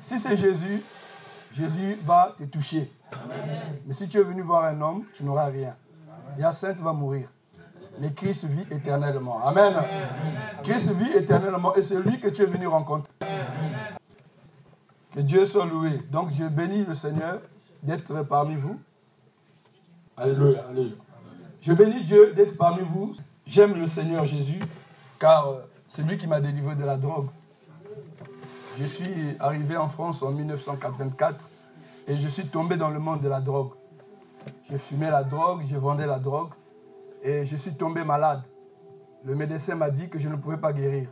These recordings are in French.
Si c'est Jésus, Jésus va te toucher. Mais si tu es venu voir un homme, tu n'auras rien. Yacinthe va mourir. Mais Christ vit éternellement. Amen. Christ vit éternellement et c'est lui que tu es venu rencontrer. Que Dieu soit loué. Donc je bénis le Seigneur d'être parmi vous. Alléluia, alléluia. Je bénis Dieu d'être parmi vous. J'aime le Seigneur Jésus car euh, c'est lui qui m'a délivré de la drogue. Je suis arrivé en France en 1984 et je suis tombé dans le monde de la drogue. Je fumais la drogue, je vendais la drogue et je suis tombé malade. Le médecin m'a dit que je ne pouvais pas guérir.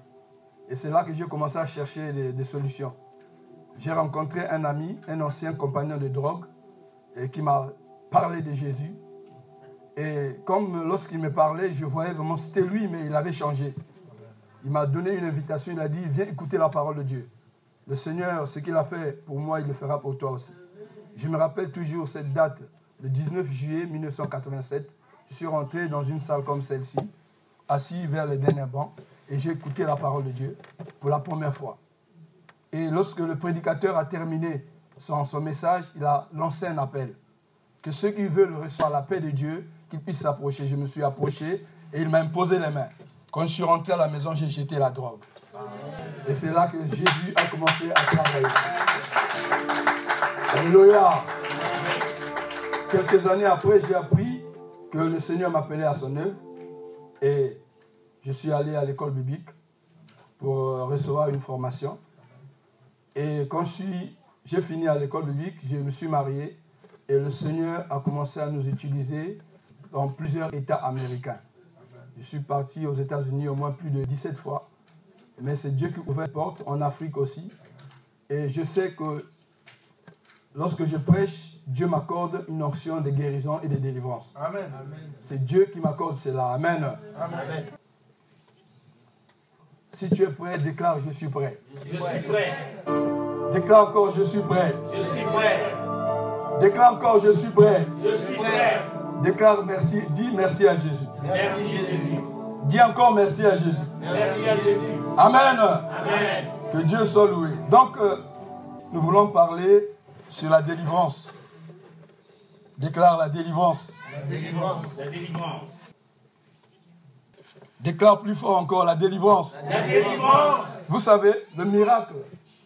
Et c'est là que j'ai commencé à chercher des, solutions. J'ai rencontré un ami, un ancien compagnon de drogue, qui m'a parlé de Jésus. Et comme lorsqu'il me parlait, je voyais vraiment, c'était lui, mais il avait changé. Il m'a donné une invitation, il a dit, viens écouter la parole de Dieu. Le Seigneur, ce qu'il a fait pour moi, il le fera pour toi aussi. Je me rappelle toujours cette date, le 19 juillet 1987. Je suis rentré dans une salle comme celle-ci, assis vers le dernier banc, et j'ai écouté la parole de Dieu pour la première fois. Et lorsque le prédicateur a terminé son, son message, il a lancé un appel. Que ceux qui veulent recevoir la paix de Dieu, qu'ils puissent s'approcher. Je me suis approché et il m'a imposé les mains. Quand je suis rentré à la maison, j'ai jeté la drogue. Et c'est là que Jésus a commencé à travailler. Alléluia. Quelques années après, j'ai appris que le Seigneur m'appelait à son œuvre. Et je suis allé à l'école biblique pour recevoir une formation. Et quand j'ai fini à l'école biblique, je me suis marié et le Seigneur a commencé à nous utiliser dans plusieurs États américains. Je suis parti aux États-Unis au moins plus de 17 fois. Mais c'est Dieu qui ouvre les portes, en Afrique aussi. Et je sais que lorsque je prêche, Dieu m'accorde une onction de guérison et de délivrance. Amen. C'est Dieu qui m'accorde cela. Amen. Amen. Si tu es prêt, déclare je suis prêt. Je suis prêt. Déclare encore je suis prêt. Je suis prêt. Déclare encore je suis prêt. Je suis prêt. Déclare merci, dis merci à Jésus. Merci Jésus. Dis encore merci à Jésus. Merci à Jésus. Amen. Amen. Que Dieu soit loué. Donc, euh, nous voulons parler sur la délivrance. Déclare la délivrance. La délivrance. La délivrance. Déclare plus fort encore la délivrance. La délivrance. Vous savez, le miracle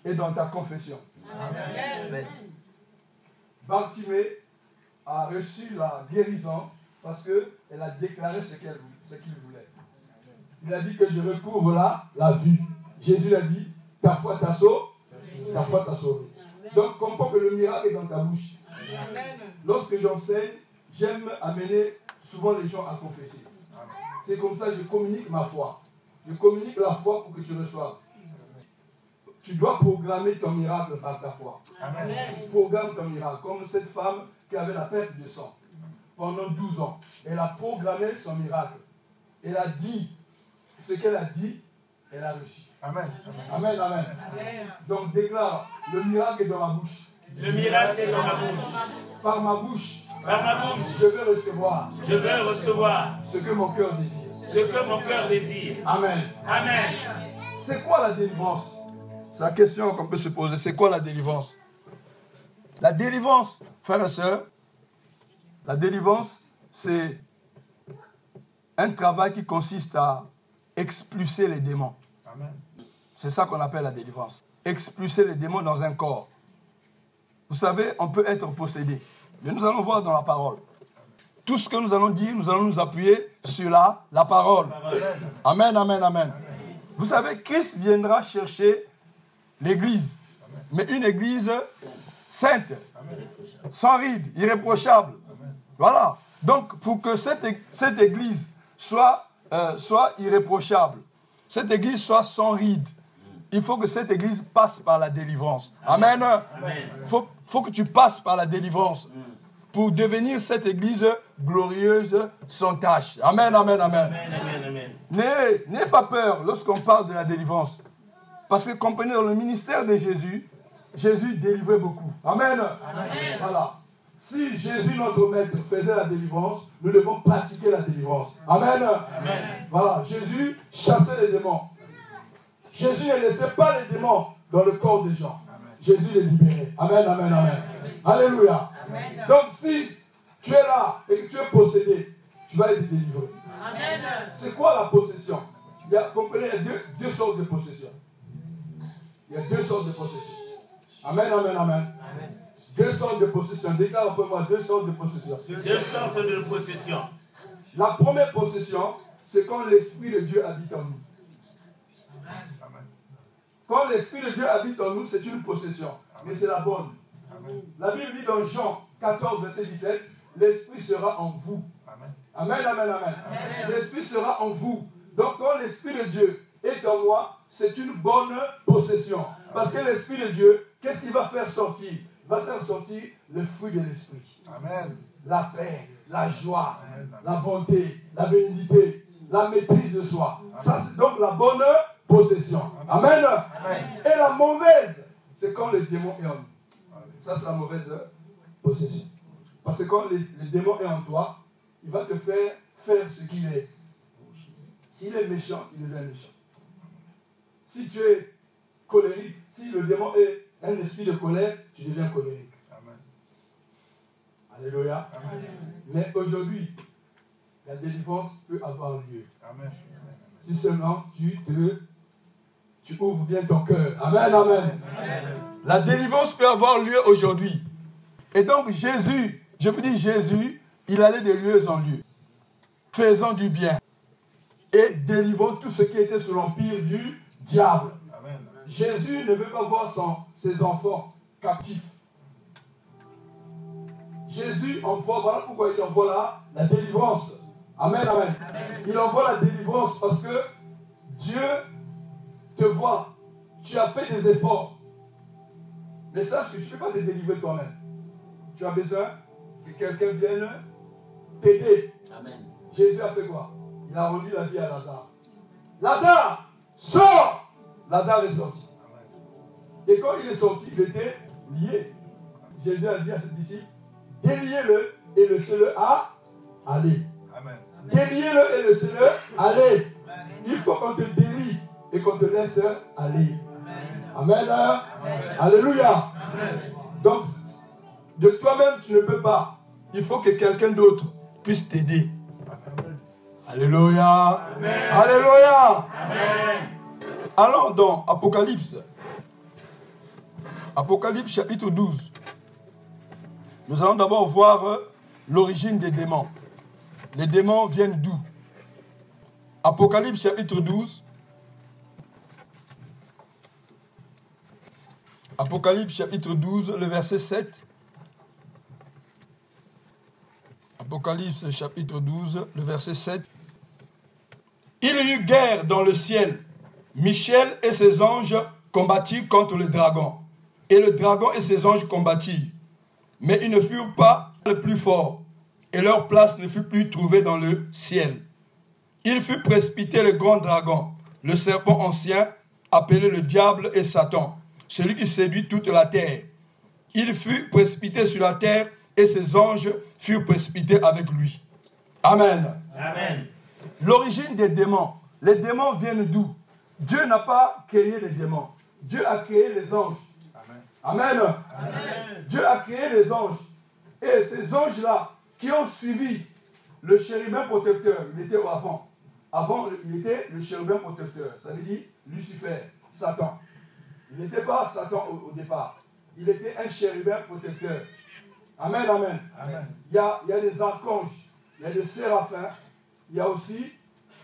est dans ta confession. Amen. Bartimée a reçu la guérison parce qu'elle a déclaré ce qu'elle ce qu'il voulait. Il a dit que je recouvre là la vue. Jésus a dit, ta foi t'a sauvé. Ta foi t'a sauvé. Donc, comprends que le miracle est dans ta bouche. Lorsque j'enseigne, j'aime amener souvent les gens à confesser. C'est comme ça que je communique ma foi. Je communique la foi pour que tu reçoives. Tu dois programmer ton miracle par ta foi. Amen. Programme ton miracle. Comme cette femme qui avait la perte de sang pendant 12 ans. Elle a programmé son miracle. Elle a dit ce qu'elle a dit, elle a reçu. Amen. Amen, amen. Donc déclare, le miracle est dans ma bouche. Le miracle est dans ma bouche. Par ma bouche, Par ma bouche, je vais recevoir je veux recevoir ce que mon cœur désire. ce que mon cœur désire. Amen. Amen. C'est quoi la délivrance? C'est la question qu'on peut se poser. C'est quoi la délivrance? La délivrance, frères et sœurs, la délivrance, c'est un travail qui consiste à expulser les démons. C'est ça qu'on appelle la délivrance. Expulser les démons dans un corps. Vous savez, on peut être possédé. Mais nous allons voir dans la parole. Tout ce que nous allons dire, nous allons nous appuyer sur la, la parole. Amen, amen, amen. Vous savez, Christ viendra chercher l'église. Mais une église sainte, sans ride, irréprochable. Voilà. Donc, pour que cette église soit, euh, soit irréprochable, cette église soit sans ride, il faut que cette église passe par la délivrance. Amen. Il faut, faut que tu passes par la délivrance pour devenir cette église glorieuse sans tâche. Amen, amen, amen. N'ayez pas peur lorsqu'on parle de la délivrance. Parce que comprenez, dans le ministère de Jésus, Jésus délivrait beaucoup. Amen. Amen. Voilà. Si Jésus, notre maître, faisait la délivrance, nous devons pratiquer la délivrance. Amen. Amen. Voilà. Jésus chassait les démons. Jésus ne laissait pas les démons dans le corps des gens. Jésus les libérait. Amen, amen, amen. Alléluia. Donc si tu es là et que tu es possédé, tu vas être délivré. C'est quoi la possession? Il y a, comprenez, il y a deux, deux, sortes de possession. Il y a deux sortes de possession. Amen, amen, amen. Deux sortes de possession. Déclare après moi deux sortes de possession. Deux sortes de possession. La première possession, c'est quand l'Esprit de Dieu habite en nous. Quand l'Esprit de Dieu habite en nous, c'est une possession. Mais c'est la bonne. La Bible dit dans Jean 14, verset 17, l'Esprit sera en vous. Amen, amen, amen. L'Esprit sera en vous. Donc quand l'Esprit de Dieu est en moi, c'est une bonne possession. Parce que l'Esprit de Dieu, qu'est-ce qu'il va faire sortir? Va faire sortir le fruit de l'Esprit. Amen. La paix, la joie, la bonté, la bénédiction, la maîtrise de soi. Ça, c'est donc la bonne possession. Amen. Et la mauvaise, c'est quand le démon est en nous. Ça, c'est la mauvaise possession. Parce que quand le, démon est en toi, il va te faire faire ce qu'il est. S'il est méchant, il devient méchant. Si tu es colérique, si le démon est un esprit de colère, tu deviens colérique. Amen. Alléluia. Mais aujourd'hui, la délivrance peut avoir lieu. Amen. Si seulement tu te tu ouvres bien ton cœur. Amen, amen, La délivrance peut avoir lieu aujourd'hui. Et donc Jésus, je vous dis Jésus, il allait de lieu en lieu, faisant du bien et délivrant tout ce qui était sous l'empire du diable. Jésus ne veut pas voir ses enfants captifs. Jésus envoie, voilà pourquoi il envoie là la délivrance. Amen, amen. Il envoie la délivrance parce que Dieu te vois, tu as fait des efforts. Mais sache que tu ne peux pas te délivrer toi-même. Tu as besoin que quelqu'un vienne t'aider. Amen. Jésus a fait quoi? Il a rendu la vie à Lazare. Lazare, sors Lazare est sorti. Et quand il est sorti, il était lié. Jésus a dit à ses disciples, déliez-le et laissez-le à aller. Déliez-le et laissez-le aller. Il faut qu'on te délie et qu'on te laisse aller. Amen. Alléluia. Donc, de toi-même, tu ne peux pas. Il faut que quelqu'un d'autre puisse t'aider. Alléluia. Alléluia. Allons dans Apocalypse. Apocalypse chapitre 12. Nous allons d'abord voir l'origine des démons. Les démons viennent d'où? Apocalypse chapitre 12. Apocalypse chapitre 12, le verset 7. Apocalypse chapitre 12, le verset 7. Il y eut guerre dans le ciel. Michel et ses anges combattirent contre le dragon. Et le dragon et ses anges combattirent. Mais ils ne furent pas les plus forts. Et leur place ne fut plus trouvée dans le ciel. Il fut précipité le grand dragon, le serpent ancien, appelé le diable et Satan celui qui séduit toute la terre. Il fut précipité sur la terre et ses anges furent précipités avec lui. Amen. Amen. L'origine des démons. Les démons viennent d'où? Dieu n'a pas créé les démons. Dieu a créé les anges. Amen. Amen. Dieu a créé les anges. Et ces anges-là qui ont suivi le chérubin protecteur, il était avant. Avant, il était le chérubin protecteur. Ça veut dire Lucifer, Satan. Il n'était pas Satan au, départ. Il était un chérubin protecteur. Amen, amen. Il, y a, il y a des archanges, il y a des séraphins, il y a aussi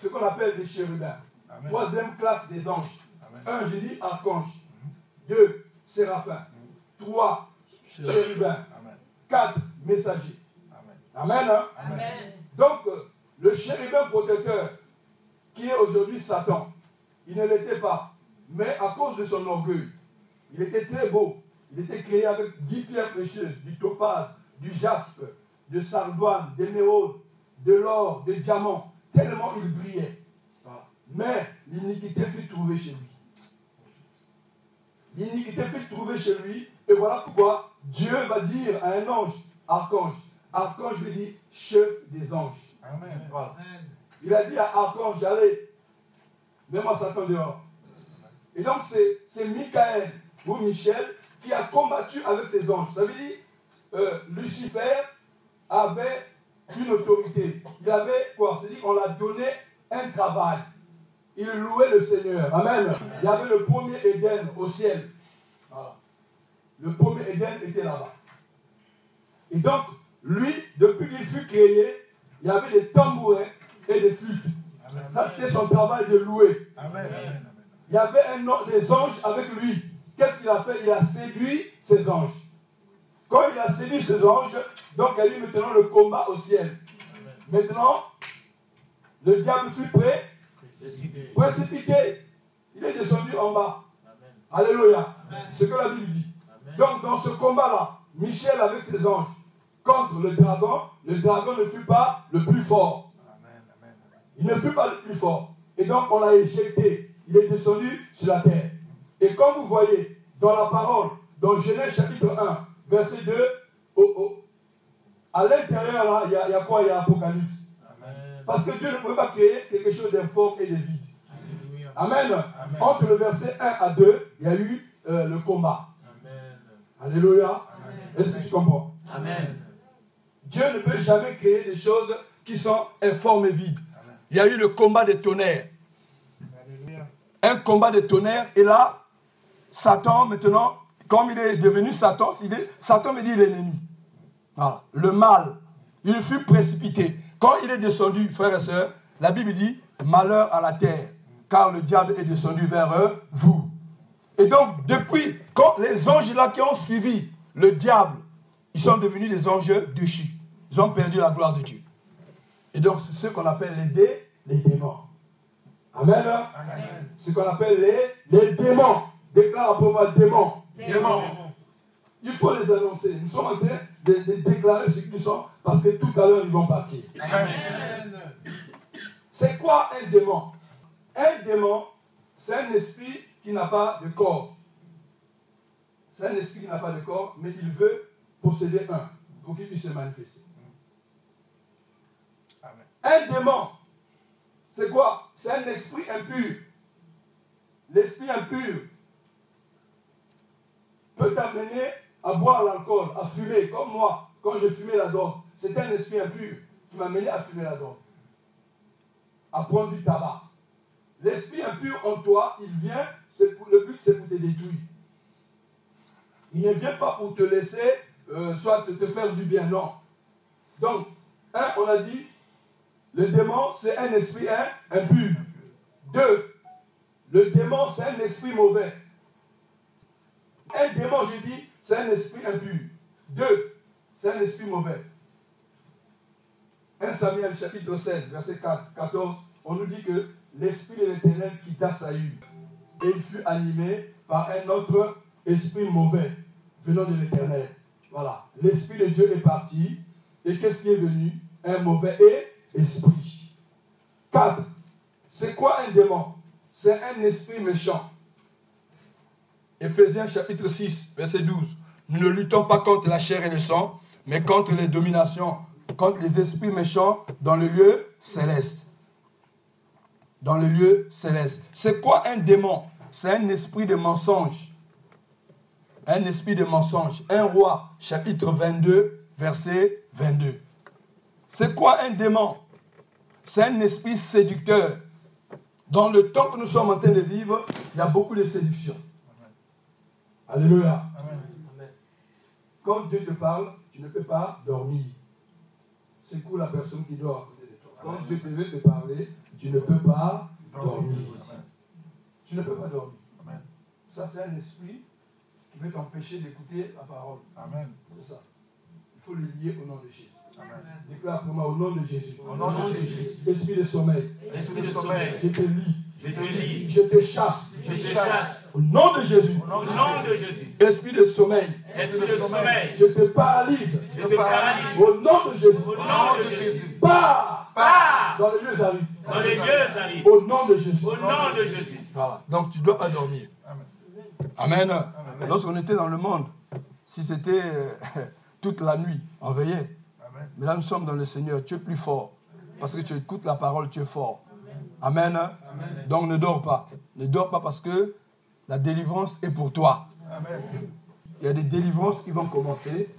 ce qu'on appelle des chérubins. Troisième classe des anges. Un, j'ai dit archange. Deux, séraphins. Trois, chérubins. Quatre, messagers. Amen. Hein? Amen. Donc, euh, le chérubin protecteur, qui est aujourd'hui Satan, il ne l'était pas. Mais à cause de son orgueil, il était très beau. Il était créé avec dix pierres précieuses, du topaz, du jaspe, de sardoine, d'émeraude, de l'or, des diamants, tellement il brillait. Mais l'iniquité fut trouvée chez lui. l'iniquité fut trouvée chez lui. Et voilà pourquoi Dieu va dire à un ange, archange, archange veut dire chef des anges. Amen. Il a dit à archange, allez, mets-moi Satan dehors. Et donc c'est Michael ou Michel qui a combattu avec ses anges. Ça veut dire, euh, Lucifer avait une autorité. Il avait quoi? C'est-à-dire qu'on l'a donné un travail. Il louait le Seigneur. Amen. Il y avait le premier Éden au ciel. Le premier Éden était là-bas. Et donc, lui, depuis qu'il fut créé, il y avait des tambourins et des flûtes. Ça, c'était son travail de louer. Il y avait un, des anges avec lui. Qu'est-ce qu'il a fait? Il a séduit ses anges. Quand il a séduit ses anges, donc il y a eu maintenant le combat au ciel. Maintenant, le diable fut prêt, précipité. Il est descendu en bas. Alléluia. C'est ce que la Bible dit. Donc dans ce combat-là, Michel avec ses anges contre le dragon, le dragon ne fut pas le plus fort. Il ne fut pas le plus fort. Et donc on l'a éjecté. Il est descendu sur la terre. Et comme vous voyez dans la parole, dans Genèse chapitre 1, verset 2, à l'intérieur, il y, a quoi? Il y a Apocalypse. Parce que Dieu ne peut pas créer quelque chose d'informe et de vide. Amen. Entre le verset 1 à 2, il y a eu euh, le combat. Alléluia. Est-ce que tu comprends? Amen. Dieu ne peut jamais créer des choses qui sont informes et vides. Il y a eu le combat des tonnerres. Un combat des tonnerres. Et là, Satan, maintenant, comme il est devenu Satan, Satan veut dire l'ennemi. Voilà. Le mal. Il fut précipité. Quand il est descendu, frères et sœurs, la Bible dit malheur à la terre, car le diable est descendu vers eux, vous. Et donc, depuis, quand les anges là qui ont suivi le diable, ils sont devenus des anges déchus. Ils ont perdu la gloire de Dieu. Et donc, c'est ce qu'on appelle les, dé, les démons. Amen. Amen. Ce qu'on appelle les, les démons. Déclare pour moi démons. Démons. Il faut les annoncer. Nous sommes en train de, déclarer ce qu'ils sont parce que tout à l'heure, ils vont partir. Amen. C'est quoi un démon? Un démon, c'est un esprit qui n'a pas de corps. C'est un esprit qui n'a pas de corps, mais il veut posséder un pour qu'il puisse se manifester. Un démon, c'est quoi? C'est un esprit impur. L'esprit impur peut t'amener à boire l'alcool, à fumer, comme moi, quand je fumais la drogue. C'était un esprit impur qui m'a amené à fumer la drogue, à prendre du tabac. L'esprit impur en toi, il vient, le but c'est pour te détruire. Il ne vient pas pour te laisser, euh, soit te faire du bien, non. Donc, un, on a dit, le démon, c'est un esprit impur. Deux, le démon, c'est un esprit mauvais. Un démon, je dis, c'est un esprit impur. Deux, c'est un esprit mauvais. 1 Samuel chapitre 16, verset 4, 14, on nous dit que l'esprit de l'éternel quitta Saül et il fut animé par un autre esprit mauvais venant de l'éternel. Voilà. L'esprit de Dieu est parti et qu'est-ce qui est venu? Un mauvais esprit. 4. C'est quoi un démon? C'est un esprit méchant. Ephésiens chapitre 6, verset 12. Nous ne luttons pas contre la chair et le sang, mais contre les dominations, contre les esprits méchants dans le lieu céleste. Dans le lieu céleste. C'est quoi un démon? C'est un esprit de mensonge. Un esprit de mensonge. Un roi, chapitre 22, verset 22. C'est quoi un démon? C'est un esprit séducteur. Dans le temps que nous sommes en train de vivre, il y a beaucoup de séduction. Alléluia. Quand Dieu te parle, tu ne peux pas dormir. C'est cool la personne qui dort à côté de toi. Quand Dieu te veut te parler, tu ne peux pas dormir. Tu ne peux pas dormir. Ça, c'est un esprit qui veut t'empêcher d'écouter la parole. Amen. C'est ça. Il faut le lier au nom de Jésus. Déclare pour moi au nom de Jésus. Au nom de Jésus. Esprit de sommeil. Esprit de sommeil. Je te lis. Je te lis. Je te chasse. Je te chasse. Au nom de Jésus. Au nom de Jésus. Esprit de sommeil. Esprit de sommeil. Je te paralyse. Je te paralyse. Au nom de Jésus. Au nom de Jésus. Pars. Pars. Dans les lieux arides. Dans les lieux arides. Au nom de Jésus. Au nom de Jésus. Voilà. Donc tu ne dois pas dormir. Amen. Lorsqu'on était dans le monde, si c'était euh, toute la nuit, on veillait. Mais là, nous sommes dans le Seigneur. Tu es plus fort. Parce que tu écoutes la parole, tu es fort. Amen. Donc ne dors pas. Ne dors pas parce que la délivrance est pour toi. Il y a des délivrances qui vont commencer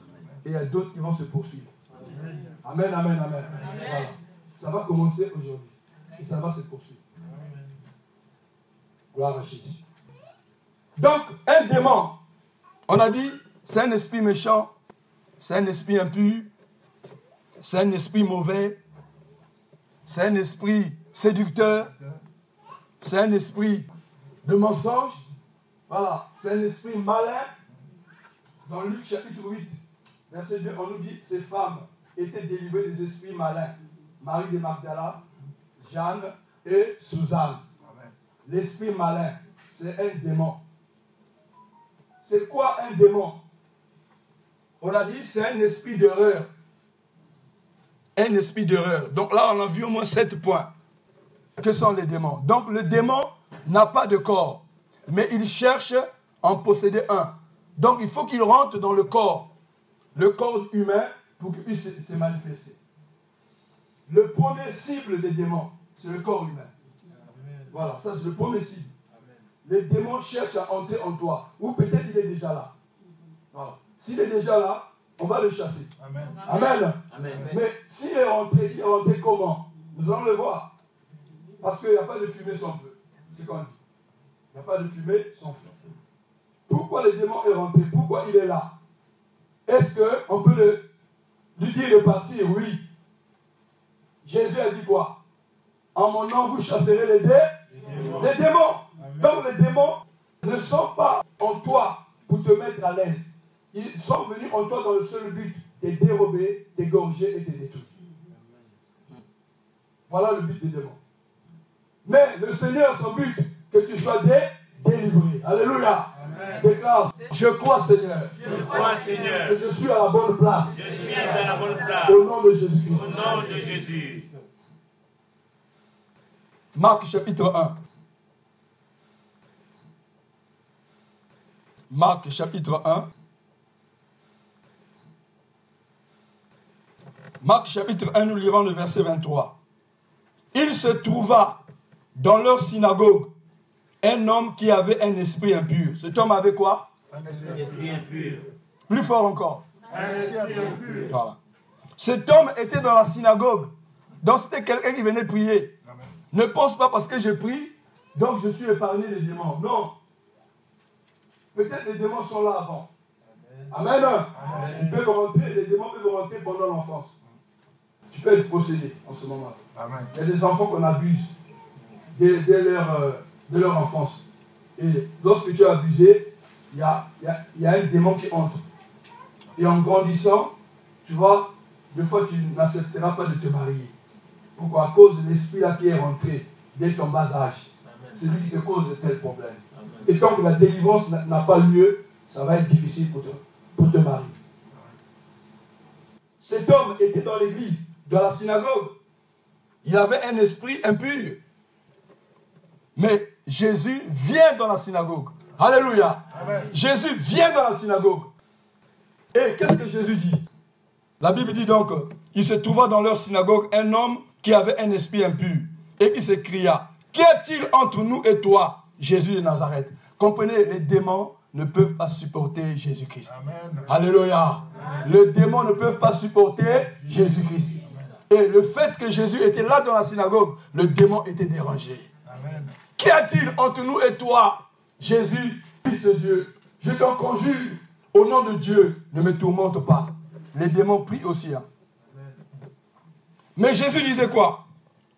et il y a d'autres qui vont se poursuivre. Amen, amen, amen. Ça va commencer aujourd'hui et ça va se poursuivre. Gloire à Jésus. Donc, un démon, on a dit, c'est un esprit méchant, c'est un esprit impur, c'est un esprit mauvais, c'est un esprit séducteur, c'est un esprit de mensonge, voilà, c'est un esprit malin. Dans Luc chapitre 8, verset 2, on nous dit ces femmes étaient délivrées des esprits malins. Marie de Magdala, Jeanne et Suzanne. L'esprit malin, c'est un démon. C'est quoi un démon? On a dit c'est un esprit d'erreur. Un esprit d'erreur. Donc là, on a vu au moins sept points. Que sont les démons? Donc le démon n'a pas de corps, mais il cherche à en posséder un. Donc il faut qu'il rentre dans le corps, le corps humain, pour qu'il puisse se manifester. Le premier cible des démons, c'est le corps humain. Voilà, ça c'est le premier cible. Les démons cherchent à entrer en toi. Ou peut-être il est déjà là. Voilà. S'il est déjà là, on va le chasser. Amen. Amen. Mais s'il est rentré, il est rentré comment? Nous allons le voir. Parce qu'il n'y a pas de fumée sans feu. C'est ce qu'on dit. Il n'y a pas de fumée sans feu. Pourquoi le démon est rentré? Pourquoi il est là? Est-ce qu'on peut lui dire de partir? Oui. Jésus a dit quoi? En mon nom, vous chasserez les, démons. Les démons. Donc les démons ne sont pas en toi pour te mettre à l'aise. Ils sont venus en toi dans le seul but de dérober, d'égorger et de détruire. Voilà le but des démons. Mais le Seigneur, son but, que tu sois délivré. Alléluia. Déclare, je crois Seigneur. Je crois Seigneur. Que je suis à la bonne place. Je suis à la bonne place. Au nom de Jésus. Au nom de Jésus. Marc chapitre 1. Marc chapitre 1. Marc chapitre 1, nous lirons le verset 23. Il se trouva dans leur synagogue un homme qui avait un esprit impur. Cet homme avait quoi? Un esprit impur. Plus fort encore. Un esprit impur. Cet homme était dans la synagogue. Donc c'était quelqu'un qui venait prier. Ne pense pas parce que je prie, donc je suis épargné des démons. Non. Peut-être les démons sont là avant. Amen. Ils peuvent rentrer, les démons peuvent rentrer pendant l'enfance. Tu peux être possédé en ce moment. Amen. Il y a des enfants qu'on abuse dès, leur, euh, de leur enfance. Et lorsque tu as abusé, il y a, y a un démon qui entre. Et en grandissant, tu vois, des fois tu n'accepteras pas de te marier. Pourquoi? À cause de l'esprit qui est rentré dès ton bas âge. C'est lui qui te cause de tels problèmes. Et tant que la délivrance n'a pas lieu, ça va être difficile pour te, pour te marier. Cet homme était dans l'église, dans la synagogue. Il avait un esprit impur. Mais Jésus vient dans la synagogue. Alléluia. Jésus vient dans la synagogue. Et qu'est-ce que Jésus dit? La Bible dit donc, il se trouva dans leur synagogue un homme qui avait un esprit impur et qui s'écria, Qu'y a-t-il entre nous et toi, Jésus de Nazareth Comprenez, les démons ne peuvent pas supporter Jésus-Christ. Alléluia. Les démons ne peuvent pas supporter Jésus-Christ. Et le fait que Jésus était là dans la synagogue, le démon était dérangé. Qu'y a-t-il entre nous et toi, Jésus, Fils de Dieu? Je t'en conjure, au nom de Dieu, ne me tourmente pas. Les démons prient aussi. Hein. Mais Jésus disait quoi?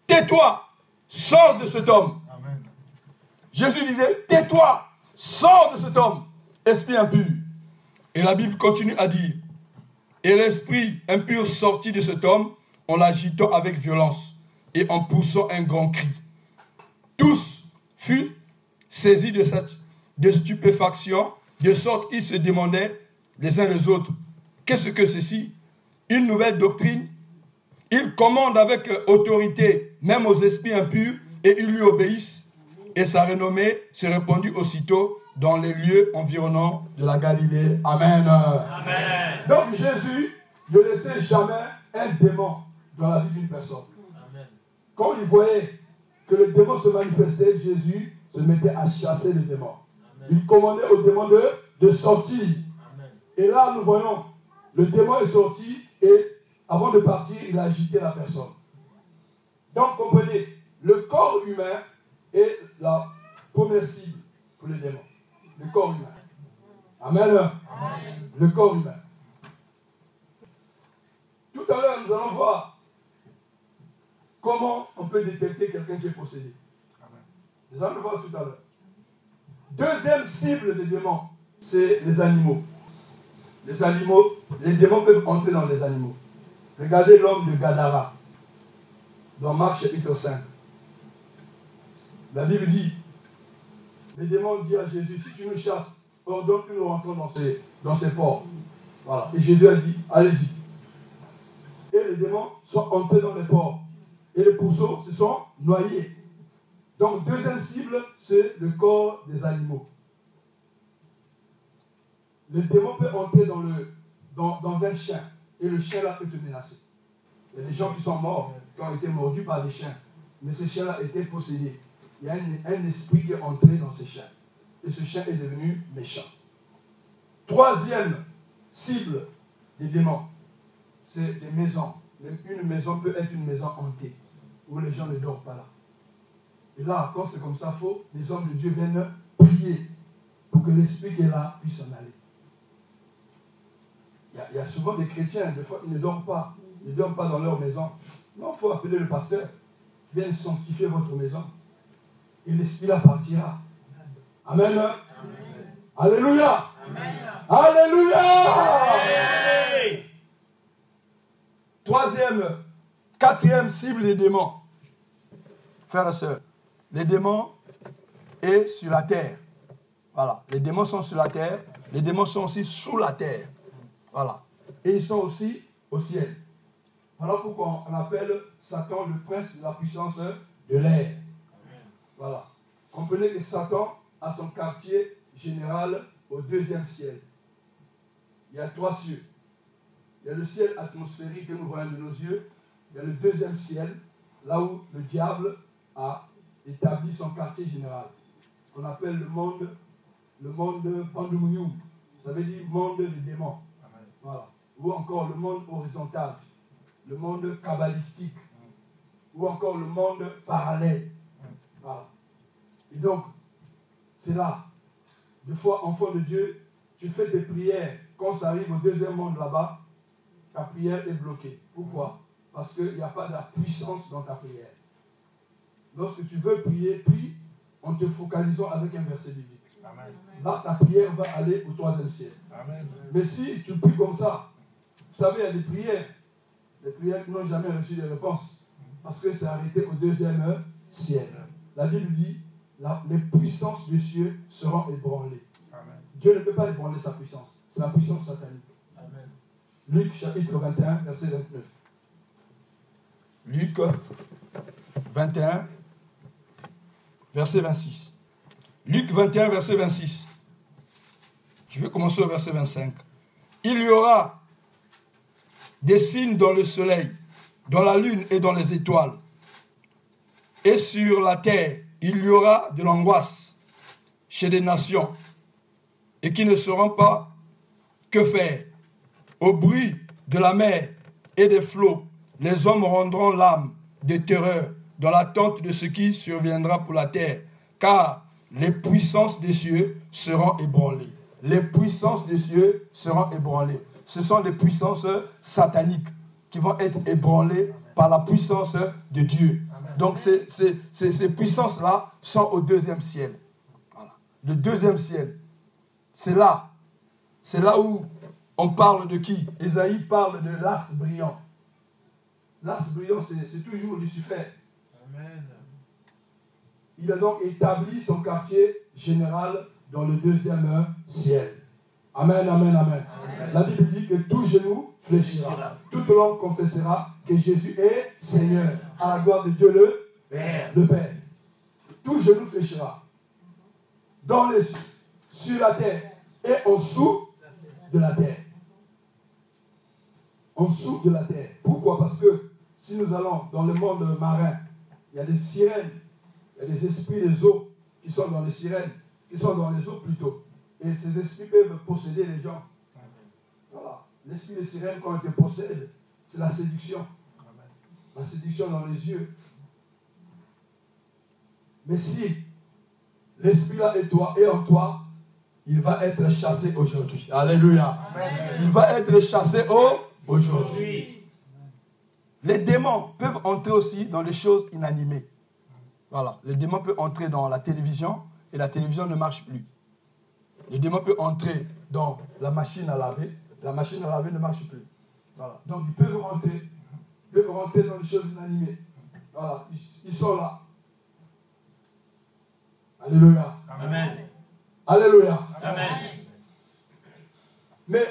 Tais-toi, sors de cet homme. Jésus disait, tais-toi, sors de cet homme, esprit impur. Et la Bible continue à dire, et l'esprit impur sortit de cet homme en l'agitant avec violence et en poussant un grand cri. Tous saisis de, cette, de stupéfaction, de sorte qu'ils se demandaient les uns les autres, qu'est-ce que ceci? Une nouvelle doctrine? Il commande avec autorité, même aux esprits impurs, et ils lui obéissent. Et sa renommée se répandit aussitôt dans les lieux environnants de la Galilée. Amen. Amen. Donc Jésus ne laissait jamais un démon dans la vie d'une personne. Quand il voyait que le démon se manifestait, Jésus se mettait à chasser le démon. Il commandait au démon de, de sortir. Et là, nous voyons, le démon est sorti et avant de partir, il a agité la personne. Donc, comprenez, le corps humain est la première cible pour le démon. Le corps humain. Amen. Le corps humain. Tout à l'heure, nous allons voir comment on peut détecter quelqu'un qui est possédé. Deuxième cible des démons, c'est les animaux. Les animaux, les démons peuvent entrer dans les animaux. Regardez l'homme de Gadara, dans Marc chapitre 5. La Bible dit, les démons disent à Jésus, si tu nous chasses, ordonne que nous rentrons dans ces, dans ports. Voilà. Et Jésus a dit, allez-y. Et les démons sont entrés dans les ports. Et les pourceaux se sont noyés. Donc, deuxième cible, c'est le corps des animaux. Le démon peut entrer dans, un chien et le chien là peut te menacer. Il y a des gens qui sont morts, qui ont été mordus par des chiens, mais ces chiens-là étaient possédés. Il y a un, esprit qui est entré dans ces chiens. Et ce chien est devenu méchant. Troisième cible des démons, c'est des maisons. Une maison peut être une maison hantée, où les gens ne dorment pas là. Et là, quand c'est comme ça, faux, les hommes de Dieu viennent prier pour que l'esprit qui est là puisse s'en aller. Il y, a, souvent des chrétiens, des fois, ils ne dorment pas. Ils ne dorment pas dans leur maison. Non, il faut appeler le pasteur. Viens sanctifier votre maison. Et l'esprit là partira. Amen. Alléluia. Alléluia. Troisième, quatrième cible des démons. Frères et sœurs, les démons et sur la terre. Voilà. Les démons sont sur la terre. Les démons sont aussi sous la terre. Voilà. Et ils sont aussi au ciel. Voilà pourquoi on appelle Satan le prince de la puissance de l'air. Voilà. Comprenez que Satan a son quartier général au deuxième ciel. Il y a trois cieux. Il y a le ciel atmosphérique que nous voyons de nos yeux. Il y a le deuxième ciel, là où le diable a établi son quartier général, qu'on appelle le monde, le monde Pandumunyum. Ça veut dire monde des démons. Voilà. Ou encore le monde horizontal, le monde kabbalistique, ou encore le monde parallèle. Voilà. Et donc, c'est là. Des fois, enfant de Dieu, tu fais tes prières. Quand ça arrive au deuxième monde là-bas, ta prière est bloquée. Pourquoi? Parce qu'il n'y a pas de la puissance dans ta prière. Lorsque tu veux prier, prie en te focalisant avec un verset biblique. Là, ta prière va aller au troisième ciel. Mais si tu pries comme ça, vous savez, il y a des prières, des prières qui n'ont jamais reçu de réponse, parce que c'est arrêté au deuxième ciel. La Bible dit, les puissances des cieux seront ébranlées. Dieu ne peut pas ébranler sa puissance. C'est la puissance satanique. Luc chapitre 21, verset 29. Luc 21, verset 26. Luc 21, verset 26. Je vais commencer au verset 25. Il y aura des signes dans le soleil, dans la lune et dans les étoiles. Et sur la terre, il y aura de l'angoisse chez des nations et qui ne sauront pas que faire. Au bruit de la mer et des flots, les hommes rendront l'âme de terreur dans l'attente de ce qui surviendra pour la terre, car les puissances des cieux seront ébranlées. Les puissances des cieux seront ébranlées. Ce sont les puissances sataniques qui vont être ébranlées par la puissance de Dieu. Donc ces, ces, puissances-là sont au deuxième ciel. Le deuxième ciel, c'est là. C'est là où on parle de qui? Esaïe parle de l'as brillant. L'as brillant, c'est toujours Lucifer. Il a donc établi son quartier général dans le deuxième ciel. Amen, amen, amen. La Bible dit que tout genou fléchira, toute langue confessera que Jésus est Seigneur, à la gloire de Dieu le Père. Le Père. Tout genou fléchira. Dans les cieux, sur la terre et en dessous de la terre. En dessous de la terre. Pourquoi? Parce que si nous allons dans le monde marin, il y a des sirènes, il y a des esprits des eaux qui sont dans les sirènes, qui sont dans les eaux plutôt. Et ces esprits peuvent posséder les gens. Voilà. L'esprit des sirènes, quand il te possède, c'est la séduction. La séduction dans les yeux. Mais si l'esprit là est toi et en toi, il va être chassé aujourd'hui. Alléluia. Il va être chassé aujourd'hui. Les démons peuvent entrer aussi dans les choses inanimées. Voilà. Les démons peuvent entrer dans la télévision et la télévision ne marche plus. Les démons peuvent entrer dans la machine à laver. La machine à laver ne marche plus. Voilà. Donc ils peuvent rentrer, ils peuvent rentrer dans les choses inanimées. Voilà. Ils, sont là. Alléluia. Amen. Alléluia. Amen. Mais,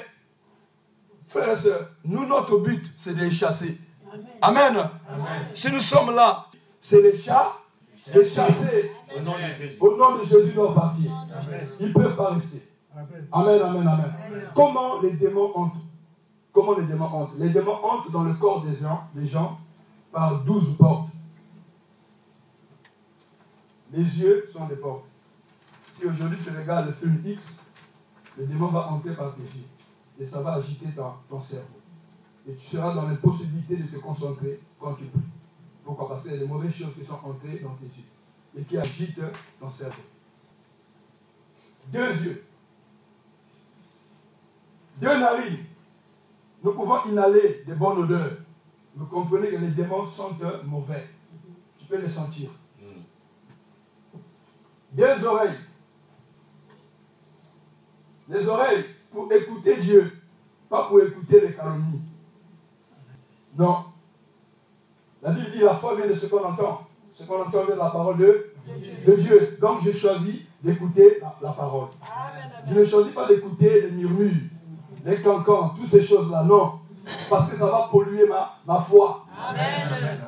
frères et sœurs, nous, notre but, c'est de les chasser. Amen. Si nous sommes là, c'est les chats, les chasser. Au nom de Jésus. Au nom de Jésus, doivent partir. Ils ne peuvent pas rester. Amen, amen, amen. Comment les démons entrent? Comment les démons entrent? Les démons entrent dans le corps des gens, des gens par douze portes. Les yeux sont des portes. Si aujourd'hui tu regardes le film X, le démon va entrer par tes yeux. Et ça va agiter ton, cerveau. Et tu seras dans l'impossibilité de te concentrer quand tu pries. Pourquoi? Parce qu'il y a des mauvaises choses qui sont entrées dans tes yeux et qui agitent ton cerveau. Deux yeux. Deux narines. Nous pouvons inhaler des bonnes odeurs. Vous comprenez que les démons sont mauvais. Tu peux les sentir. Deux oreilles. Les oreilles pour écouter Dieu, pas pour écouter les calomnies. Non. La Bible dit la foi vient de ce qu'on entend. Ce qu'on entend vient de la parole de, de Dieu. Donc j'ai choisi d'écouter la, parole. Je ne choisis pas d'écouter les murmures, les cancans, toutes ces choses-là. Non. Parce que ça va polluer ma, ma foi. Amen.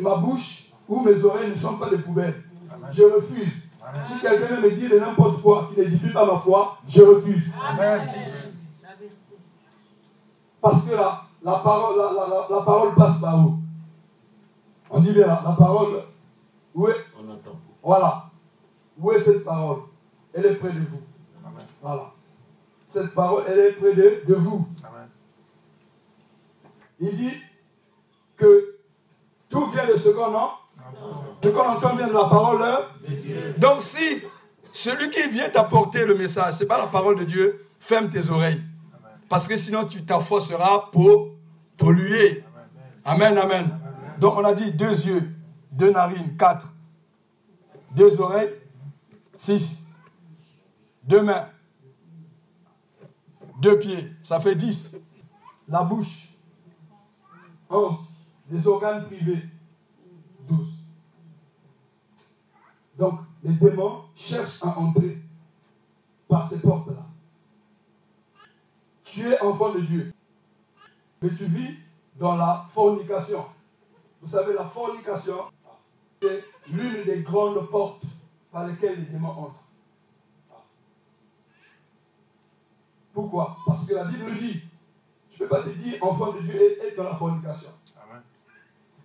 ma bouche ou mes oreilles ne sont pas des poubelles. Je refuse si quelqu'un me dit de n'importe quoi qui n'édifie pas ma foi, je refuse. Amen. Parce que la, la, parole, la, la, parole passe par où? On dit bien, la, parole, où est? On entend. Voilà. Où est cette parole? Elle est près de vous. Amen. Voilà. Cette parole, elle est près de, de vous. Amen. Il dit que tout vient de ce qu'on a ce qu'on entend bien de la parole de Dieu. Donc si celui qui vient t'apporter le message, ce n'est pas la parole de Dieu, ferme tes oreilles. Parce que sinon tu, ta pour polluer. Amen, amen. Donc on a dit deux yeux, deux narines, quatre. Deux oreilles, six. Deux mains, deux pieds, ça fait dix. La bouche, onze. Les organes privés, douze. Donc, les démons cherchent à entrer par ces portes-là. Tu es enfant de Dieu, mais tu vis dans la fornication. Vous savez, la fornication, c'est l'une des grandes portes par lesquelles les démons entrent. Pourquoi? Parce que la Bible nous dit, tu ne peux pas te dire enfant de Dieu et être dans la fornication.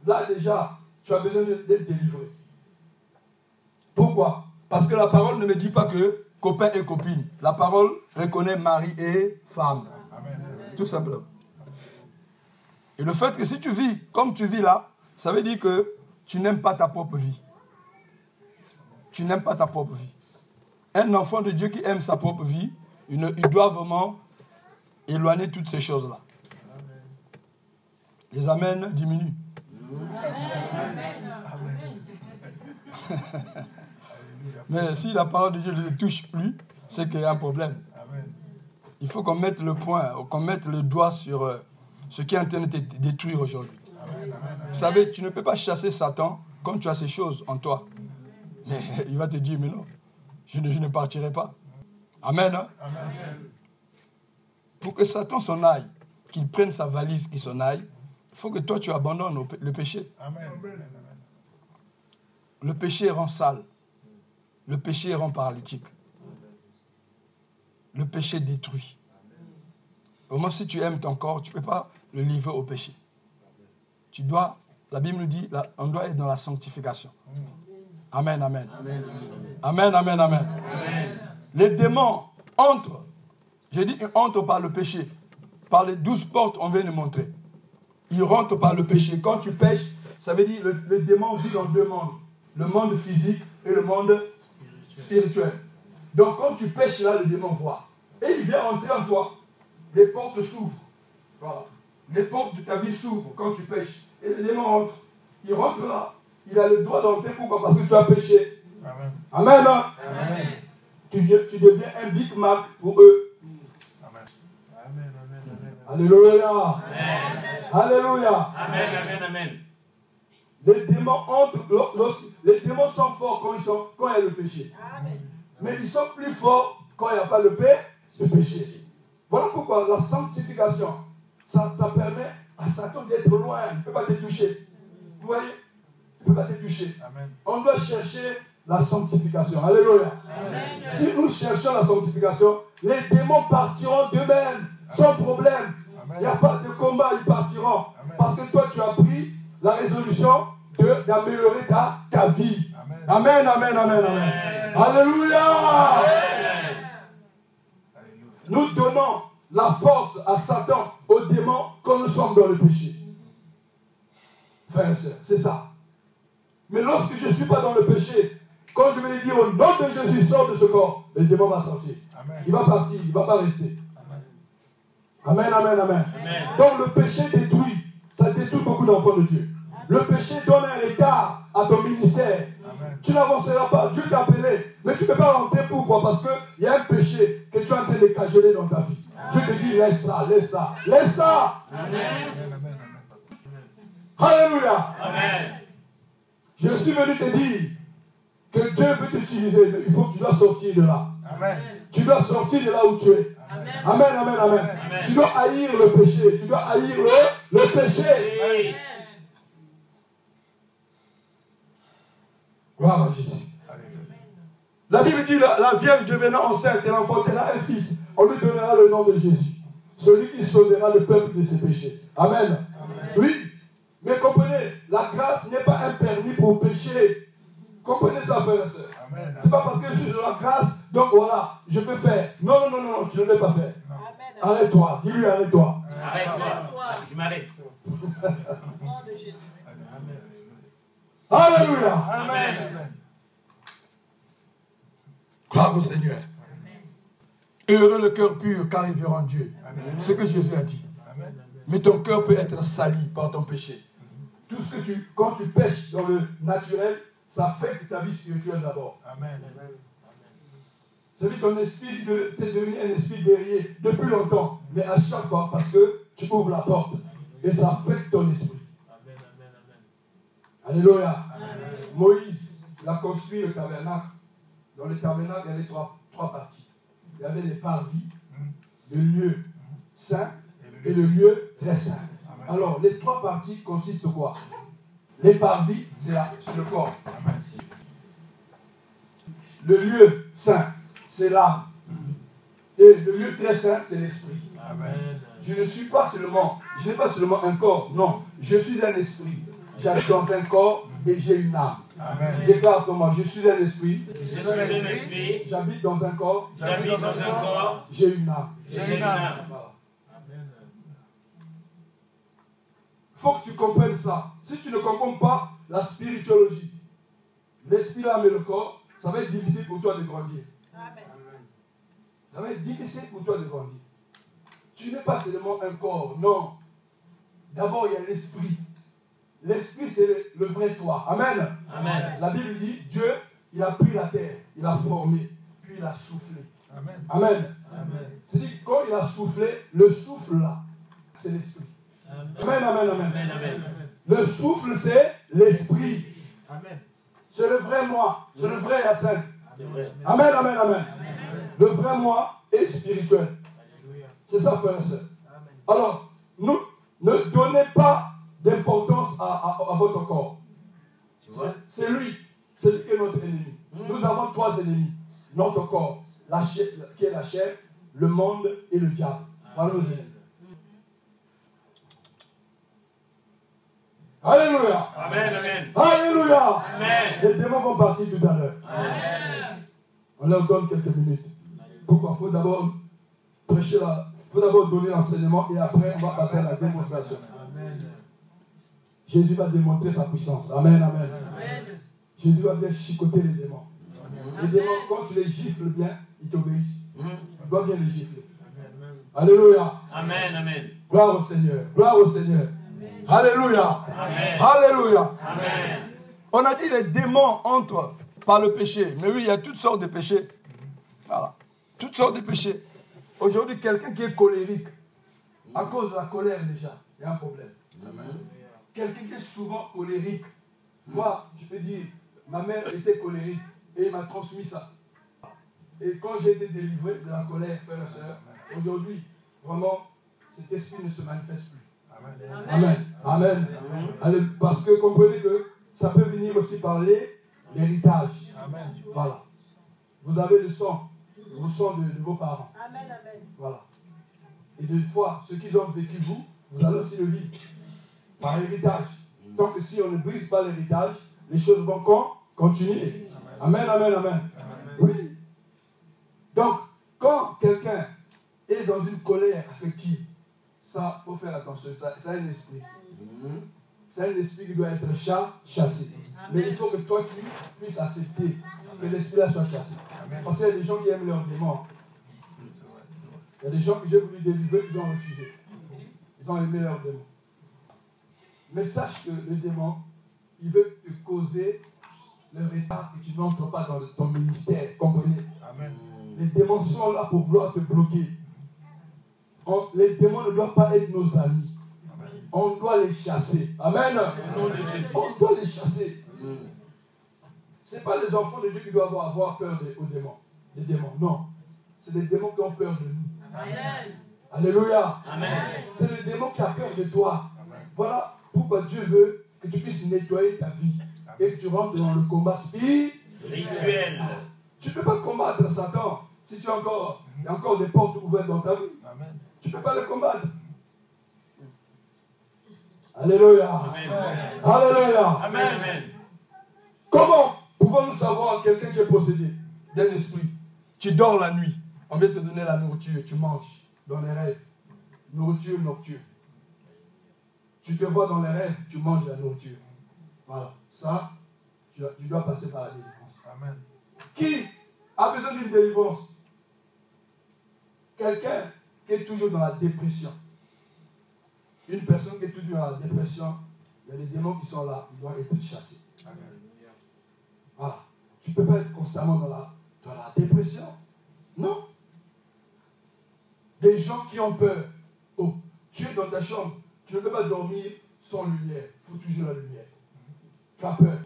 Là déjà, tu as besoin d'être délivré. Pourquoi? Parce que la parole ne me dit pas que copain et copine. La parole reconnaît mari et femme. Tout simplement. Et le fait que si tu vis comme tu vis là, ça veut dire que tu n'aimes pas ta propre vie. Tu n'aimes pas ta propre vie. Un enfant de Dieu qui aime sa propre vie, il, il doit vraiment éloigner toutes ces choses-là. Les amens diminuent. Amen. Mais si la parole de Dieu ne touche plus, c'est qu'il y a un problème. Il faut qu'on mette le point, qu'on mette le doigt sur euh, ce qui est en train de te détruire aujourd'hui. Vous savez, tu ne peux pas chasser Satan quand tu as ces choses en toi. Mais il va te dire, mais non, je ne, partirai pas. Amen, hein? Pour que Satan s'en aille, qu'il prenne sa valise, qu'il s'en aille, il faut que toi tu abandonnes le péché. Le péché rend sale. Le péché rend paralytique. Le péché détruit. Au moins, si tu aimes ton corps, tu ne peux pas le livrer au péché. Tu dois, la Bible nous dit, on doit être dans la sanctification. Amen, amen. Amen, amen, amen. Les démons entrent. J'ai dit, ils entrent par le péché. Par les douze portes, on vient de montrer. Ils rentrent par le péché. Quand tu pêches, ça veut dire le, le démon vit dans deux mondes. Le monde physique et le monde spirituel. Donc quand tu pêches là, le démon voit. Et il vient entrer en toi. Les portes s'ouvrent. Voilà. Les portes de ta vie s'ouvrent quand tu pêches. Et le démon entre. Il rentre là. Il a le droit d'entrer. Pourquoi Parce que tu as péché. Amen. Amen. Hein? Amen. Tu, tu, deviens un Big Mac pour eux. Amen. Amen. Amen. Alléluia. Amen. Alléluia. Amen. Amen. Amen. Les démons entrent, les démons sont forts quand, ils sont, quand il y a le péché. Amen. Mais ils sont plus forts quand il n'y a pas le, péché. Voilà pourquoi la sanctification, ça, ça permet à Satan d'être loin. Il ne peut pas te toucher. Vous voyez? Il ne peut pas te toucher. Amen. On doit chercher la sanctification. Alléluia. Si nous cherchons la sanctification, les démons partiront d'eux-mêmes, sans problème. Il n'y a pas de combat, ils partiront. Parce que toi, tu as pris la résolution d'améliorer ta, ta vie. Amen, amen, amen, amen. Alléluia. Nous donnons la force à Satan, aux démons, quand nous sommes dans le péché. Frères et sœurs, c'est ça. Mais lorsque je ne suis pas dans le péché, quand je vais lui dire au nom de Jésus, sors de ce corps, le démon va sortir. Il va partir, il ne va pas rester. Amen, amen, amen. Donc le péché détruit. Ça détruit beaucoup d'enfants de Dieu. Le péché donne un écart à ton ministère. Tu n'avanceras pas. Dieu t'a appelé. Mais tu ne peux pas rentrer. Pourquoi? Parce qu'il y a un péché que tu es en train de cajoler dans ta vie. Dieu te dit laisse ça, laisse ça, laisse ça. Amen. Alléluia. Amen. Je suis venu te dire que Dieu veut t'utiliser, mais il faut que tu dois sortir de là. Amen. Tu dois sortir de là où tu es. Amen, amen, amen. Tu dois haïr le péché. Tu dois haïr le, le péché. Gloire à Jésus. La Bible dit la, la Vierge devenant enceinte, elle enfantera un fils. On lui donnera le nom de Jésus. Celui qui sauvera le peuple de ses péchés. Amen. Oui. Mais comprenez, la grâce n'est pas un permis pour pécher. Comprenez ça, frère et soeur. C'est pas parce que je suis dans la grâce, donc voilà, je peux faire. Non, non, non, non, tu ne peux pas faire. Arrête-toi. Dis-lui, arrête-toi. Arrête-toi. Je m'arrête. Alléluia. Amen. Gloire au Seigneur. Heureux le cœur pur, car ils verront Dieu. C'est ce que Jésus a dit. Mais ton cœur peut être sali par ton péché. Tout ce que tu, quand tu pêches dans le naturel, ça affecte ta vie spirituelle d'abord. Amen. C'est dit ton esprit t'es devenu un esprit guerrier depuis longtemps. Mais à chaque fois, parce que tu ouvres la porte et ça affecte ton esprit. Amen. Alléluia. Moïse, il a construit le tabernacle. Dans le tabernacle, il y avait trois, trois parties. Il y avait les parvis, le lieu saint et le lieu très saint. Alors, les trois parties consistent en quoi? Les parvis, c'est le corps. Le lieu saint, c'est l'âme. Et le lieu très saint, c'est l'esprit. Je ne suis pas seulement, je n'ai pas seulement un corps, non. Je suis un esprit. J'habite dans un corps et j'ai une âme. Amen. Déclare comment Je suis un esprit. Je suis un esprit. J'habite dans un corps. J'habite dans un corps. J'ai une âme. J'ai une âme. Il faut que tu comprennes ça. Si tu ne comprends pas la spirituologie, l'esprit, l'âme et le corps, ça va être difficile pour toi de grandir. Amen. Ça va être difficile pour toi de grandir. Tu n'es pas seulement un corps, non. D'abord, il y a l'esprit. L'esprit, c'est le, vrai toi. Amen. Amen. La Bible dit, Dieu, il a pris la terre, il a formé, puis il a soufflé. Amen. Amen. C'est-à-dire, quand il a soufflé, le souffle là, c'est l'esprit. Amen. Amen, amen, amen. Le souffle, c'est l'esprit. Amen. C'est le vrai moi. C'est le vrai Yacine. Amen, amen, amen. Le vrai moi est spirituel. C'est ça, frère et soeur. Alors, nous, ne donnez pas d'importance à, votre corps. C'est lui. C'est lui qui est notre ennemi. Nous avons trois ennemis. Notre corps, la chair, qui est la chair, le monde et le diable. Voilà nos ennemis. Alléluia. Amen, amen. Alléluia. Amen. Les démons vont partir tout à l'heure. On leur donne quelques minutes. Pourquoi? Il faut d'abord prêcher la. Il faut d'abord donner l'enseignement et après on va passer à la démonstration. Jésus va démontrer sa puissance. Amen, amen. Jésus va bien chicoter les démons. Les démons, quand tu les gifles bien, ils t'obéissent. Tu dois bien les gifler. Alléluia. Amen, amen. Gloire au Seigneur. Gloire au Seigneur. Alléluia. Amen. Alléluia. Amen. On a dit les démons entrent par le péché. Mais oui, il y a toutes sortes de péchés. Voilà. Toutes sortes de péchés. Aujourd'hui, quelqu'un qui est colérique, à cause de la colère déjà, il y a un problème. Quelqu'un qui est souvent colérique. Moi, je peux dire, ma mère était colérique et il m'a transmis ça. Et quand j'ai été délivré de la colère, frère et soeur, aujourd'hui, vraiment, cet esprit ne se manifeste plus. Amen. Amen. Allez, Parce que comprenez que ça peut venir aussi par l'héritage. Voilà. Vous avez le sang, le sang de, de vos parents. Voilà. Et des fois, ceux qui ont vécu vous, vous allez aussi le vivre par héritage. Tant que si on ne brise pas l'héritage, les choses vont con- continuer. Amen, amen, amen. Oui. Donc, quand quelqu'un est dans une colère affective, ça, il faut faire attention. Ça, ça a un esprit. C'est un esprit qui doit être cha- chassé. Mais il faut que toi, tu puisses accepter que l'esprit-là soit chassé. Parce qu'il y a des gens qui aiment leurs démons. Il y a des gens que j'ai voulu délivrer, ils ont refusé. Ils ont aimé leurs démons. Mais sache que le démon, il veut te causer le retard que tu n'entres pas dans ton ministère. Comprenez? Les démons sont là pour vouloir te bloquer. On- les démons ne doivent pas être nos amis. On doit les chasser. Amen. On doit les chasser. Ce n'est pas les enfants de Dieu qui doivent avoir peur des, aux démons. Les démons, non. C'est les démons qui ont peur de nous. Alléluia. Amen. C'est le démon qui a peur de toi. Voilà pourquoi Dieu veut que tu puisses nettoyer ta vie et que tu rentres dans le combat spirituel. Rituel. Tu ne peux pas combattre Satan si tu as encore, il y a encore des portes ouvertes dans ta vie. Tu ne peux pas le combattre. Alléluia. Amen. Alléluia. Amen. Amen. Comment pouvons-nous savoir quelqu'un qui est possédé d'un esprit? Tu dors la nuit, on vient te donner la nourriture, tu manges dans les rêves. Nourriture nocturne. Tu te vois dans les rêves, tu manges la nourriture. Voilà. Ça, tu, tu dois passer par la délivrance. Qui a besoin d'une délivrance? Quelqu'un qui est toujours dans la dépression. Une personne qui est toujours dans la dépression, il y a des démons qui sont là, ils doivent être chassés. Voilà. Tu ne peux pas être constamment dans la, dans la dépression. Non. Des gens qui ont peur. Oh, tu es dans ta chambre, tu ne peux pas dormir sans lumière. Il faut toujours la lumière. Tu as peur.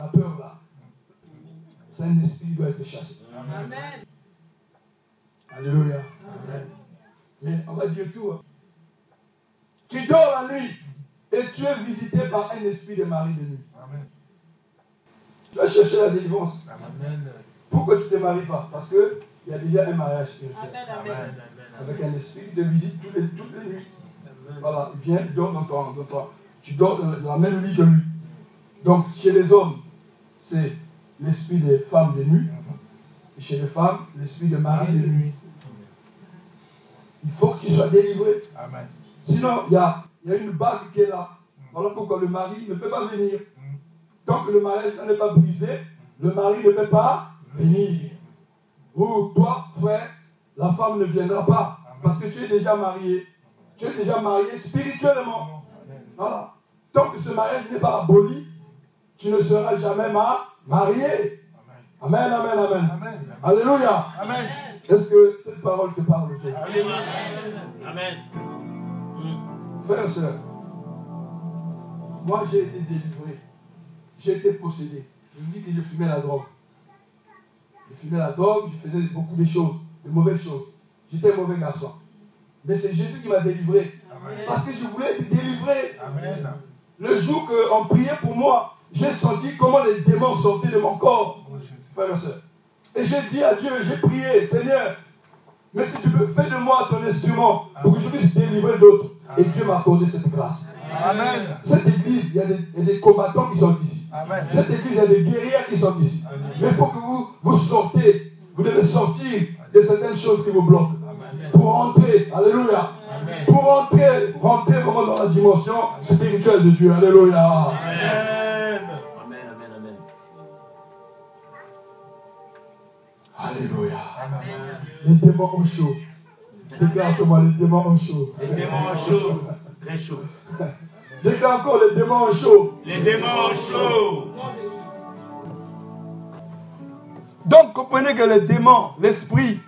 La peur là, c'est un esprit qui doit être chassé. Alléluia. Mais on va dire tout. hein. Tu dors la nuit et tu es visité par un esprit de mari de nuit. Tu vas chercher la délivrance. Pourquoi tu ne te maries pas? Parce qu'il y a déjà un mariage spirituel. Avec un esprit te visite toutes les, toutes les nuits. Voilà, il vient, il dort dans ton, dans ton- Tu dors dans la même lit que lui. Donc, chez les hommes, c'est l'esprit des femmes de nuit. Et chez les femmes, l'esprit de mari de nuit. Il faut que tu sois délivré. Sinon, il y a, il y a une bague qui est là. Voilà pourquoi le mari ne peut pas venir. Tant que le mariage n'est pas brisé, le mari ne peut pas venir. Ou toi, frère, la femme ne viendra pas. Parce que tu es déjà marié. Tu es déjà marié spirituellement. Voilà. Tant que ce mariage n'est pas aboli, tu ne seras jamais ma- marié. Amen, amen, amen. Alléluia. Est-ce que cette parole te parle aujourd'hui Amen. Frères et sœurs, moi j'ai été délivré. J'ai été possédé. Je vous dis que je fumais la drogue. Je fumais la drogue, je faisais beaucoup de choses, de mauvaises choses. J'étais un mauvais garçon. Mais c'est Jésus qui m'a délivré. Parce que je voulais être délivré. Le jour qu'on priait pour moi, j'ai senti comment les démons sortaient de mon corps. Frère et Et j'ai dit à Dieu, j'ai prié, Seigneur, mais si tu peux, fais de moi ton instrument pour que je puisse délivrer d'autres. Et Dieu m'a accordé cette grâce. Amen. Cette église, il y, a des, combattants qui sont ici. Amen. Cette église, il y a des guerriers qui sont ici. Mais il faut que vous, vous sortez. Vous devez sortir de certaines choses qui vous bloquent. Pour entrer. Alléluia. Pour entrer, rentrer vraiment dans la dimension spirituelle de Dieu. Alléluia. Amen. Amen, amen, Alléluia. Les démons ont chaud. Déclare-moi, les démons ont chaud. Les démons ont chaud. Très chaud. Déclare encore les démons ont chaud. Les démons ont chaud. Donc comprenez que les démons, l'esprit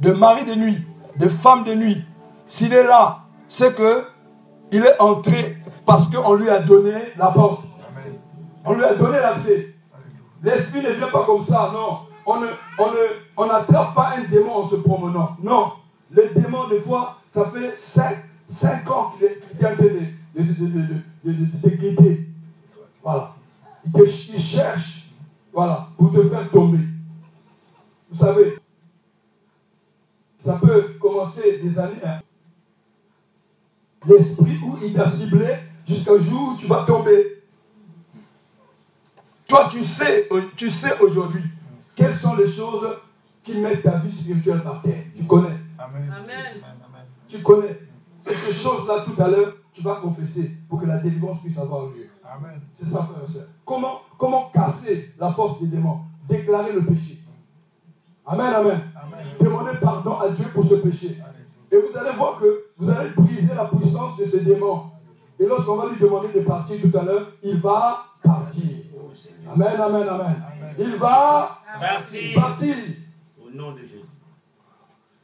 de mari de nuit, de femme de nuit, s'il est là, c'est que il est entré parce qu'on lui a donné la porte. On lui a donné l'accès. L'esprit ne vient pas comme ça, non. On ne, on n'attrape pas un démon en se promenant. Non. Les démons, des fois, ça fait 5, ans qu'il est, en train de, te guetter. Voilà. Il, te, cherche, voilà, pour te faire tomber. Vous savez, ça peut commencer des années. Hein. L'esprit où il t'a ciblé jusqu'au jour où tu vas tomber. Toi, tu sais, tu sais aujourd'hui quelles sont les choses qui mettent ta vie spirituelle par terre. Tu connais. Amen. Tu connais. Ces choses-là, tout à l'heure, tu vas confesser pour que la délivrance puisse avoir lieu. Amen. C'est ça, frère et soeur. Comment, comment casser la force des démons? Déclarer le péché. Amen, amen. amen. Demandez pardon à Dieu pour ce péché. Et vous allez voir que vous allez briser la puissance de ce démon. Et lorsqu'on va lui demander de partir tout à l'heure, il va partir. Amen, amen, amen. Il va partir. partir. Au nom de Jésus.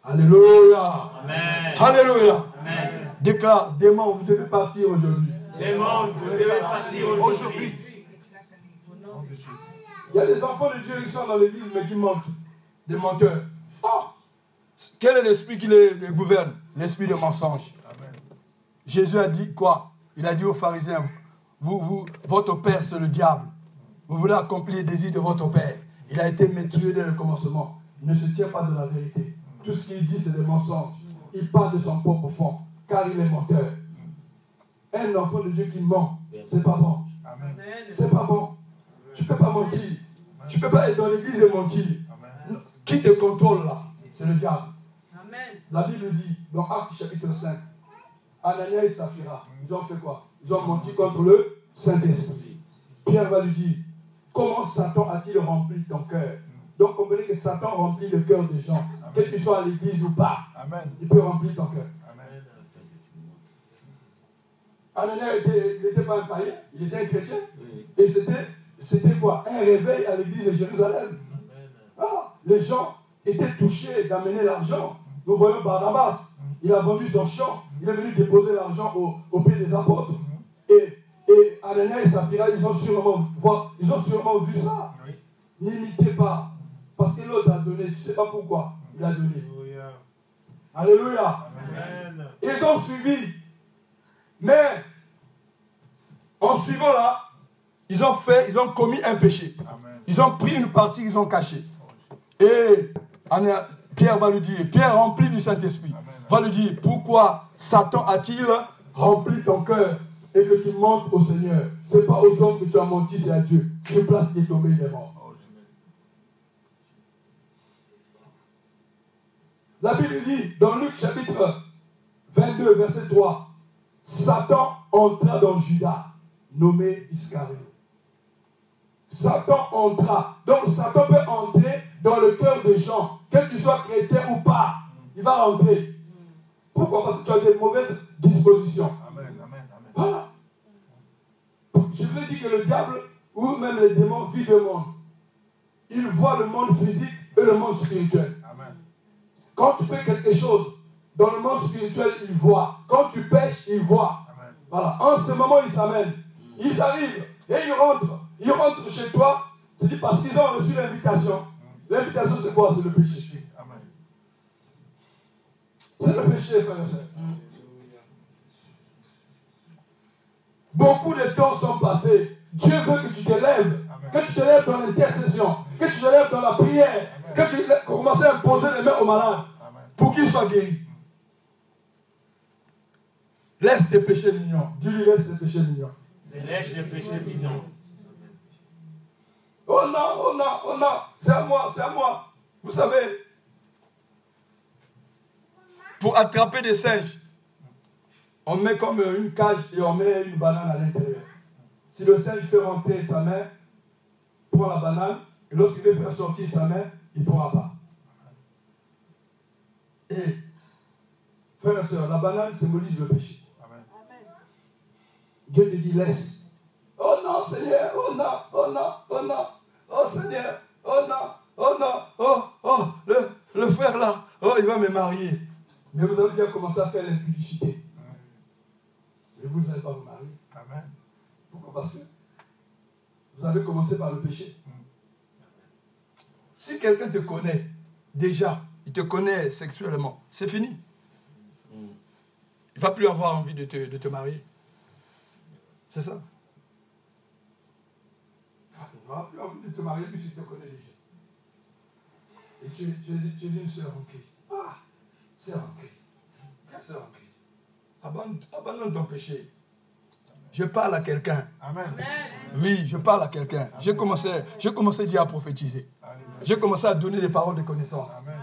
Alléluia. Amen. Alléluia. Amen. Déclare, démon, vous devez partir aujourd'hui. Démon, vous devez partir aujourd'hui. Il y a des enfants de Dieu qui sont dans l'église mais qui mentent. Des menteurs. Oh. Quel est l'esprit qui les, gouverne? L'esprit de mensonge. Amen. Jésus a dit quoi? Il a dit aux pharisiens, vous, vous, votre père c'est le diable. Vous voulez accomplir les désirs de votre père. Il a été maîtrisé dès le commencement. Il ne se tient pas de la vérité. Tout ce qu'il dit, c'est des mensonges. Il parle de son propre fond, car il est menteur. Un enfant de Dieu qui ment, c'est pas bon. C'est pas bon. Tu ne peux pas mentir. Tu ne peux pas être dans l'église et mentir. Qui te contrôle là C'est le diable. La Bible dit, dans Acte chapitre 5, Anania et Saphira, ils ont fait quoi? Ils ont menti contre le Saint-Esprit. Pierre va lui dire, comment Satan a-t-il rempli ton cœur? Donc comprenez que Satan remplit le cœur des gens que soit à l'église ou pas, il peut remplir ton cœur. Anania n'était pas un païen, il était un chrétien. Et c'était quoi? Un réveil à l'église de Jérusalem. Ah, les gens étaient touchés d'amener l'argent. Nous voyons Barnabas, il a vendu son champ, il est venu déposer l'argent au, pied des apôtres. Et, et Anania et Saphira, ils ont sûrement, ils ont sûrement vu ça. N'imitez pas. Parce que l'autre a donné, tu ne sais pas pourquoi il a donné. Alléluia. Ils ont suivi. Mais en suivant là, ils ont fait, ils ont commis un péché. Ils ont pris une partie qu'ils ont cachée. Et Pierre va lui dire, Pierre rempli du Saint-Esprit, va lui dire, pourquoi Satan a-t-il rempli ton cœur et que tu mentes au Seigneur? Ce n'est pas aux hommes que tu as menti, c'est à Dieu. Sur place, il est tombé, il est mort. La Bible dit dans Luc chapitre 22, verset 3, Satan entra dans Judas, nommé Iscariot. Satan entra. Donc Satan peut entrer dans le cœur des gens, quel qu'il soit chrétien ou pas. Il va rentrer. Pourquoi? Parce que tu as des mauvaises dispositions. Amen, amen, amen. Voilà. Je veux dire que le diable, ou même les démons, vivent le monde. Ils voient le monde physique et le monde spirituel. Quand tu fais quelque chose dans le monde spirituel, ils voient. Quand tu pêches, ils voient. Voilà. En ce moment, ils s'amènent. Ils arrivent et ils rentrent. Ils rentrent chez toi. C'est parce qu'ils ont reçu l'invitation. L'invitation, c'est quoi? C'est le péché. C'est le péché, frère et Beaucoup de temps sont passés Dieu veut que tu te lèves, que tu te lèves dans l'intercession, que tu te lèves dans la prière, que tu commences à imposer les mains aux malades pour qu'ils soient guéris. Laisse tes péchés mignons. Dis-lui, laisse tes péchés mignons. Laisse tes péchés mignons. Oh non, oh non, oh non, c'est à moi, c'est à moi. Vous savez, pour attraper des singes, on met comme une cage et on met une banane à l'intérieur. Si le singe fait rentrer sa main, prend la banane, et lorsqu'il veut faire sortir sa main, il ne pourra pas. Et, frère et soeur, la banane symbolise le péché. Dieu te dit laisse. Oh non, Seigneur, oh non, oh non, oh non, Seigneur, oh non, oh non, oh, oh, le, le frère là, oh, il va me marier. Mais vous avez déjà commencé à faire l'impudicité. Et vous n'allez pas vous marier. Amen. Pourquoi? Parce que vous avez commencé par le péché. Si quelqu'un te connaît déjà, il te connaît sexuellement, c'est fini. Il ne va plus avoir envie de te, de te marier. C'est ça? Ah, il n'aura plus envie de te marier puisqu'il te connaît déjà. Et tu, tu, tu es une sœur en Christ. Ah, sœur en Christ. Sœur en Christ. Abandonne, abandonne ton péché. Je parle à quelqu'un. Amen. Oui, je parle à quelqu'un. J'ai commencé, j'ai commencé déjà à prophétiser. J'ai commencé à donner des paroles de connaissance. Amen.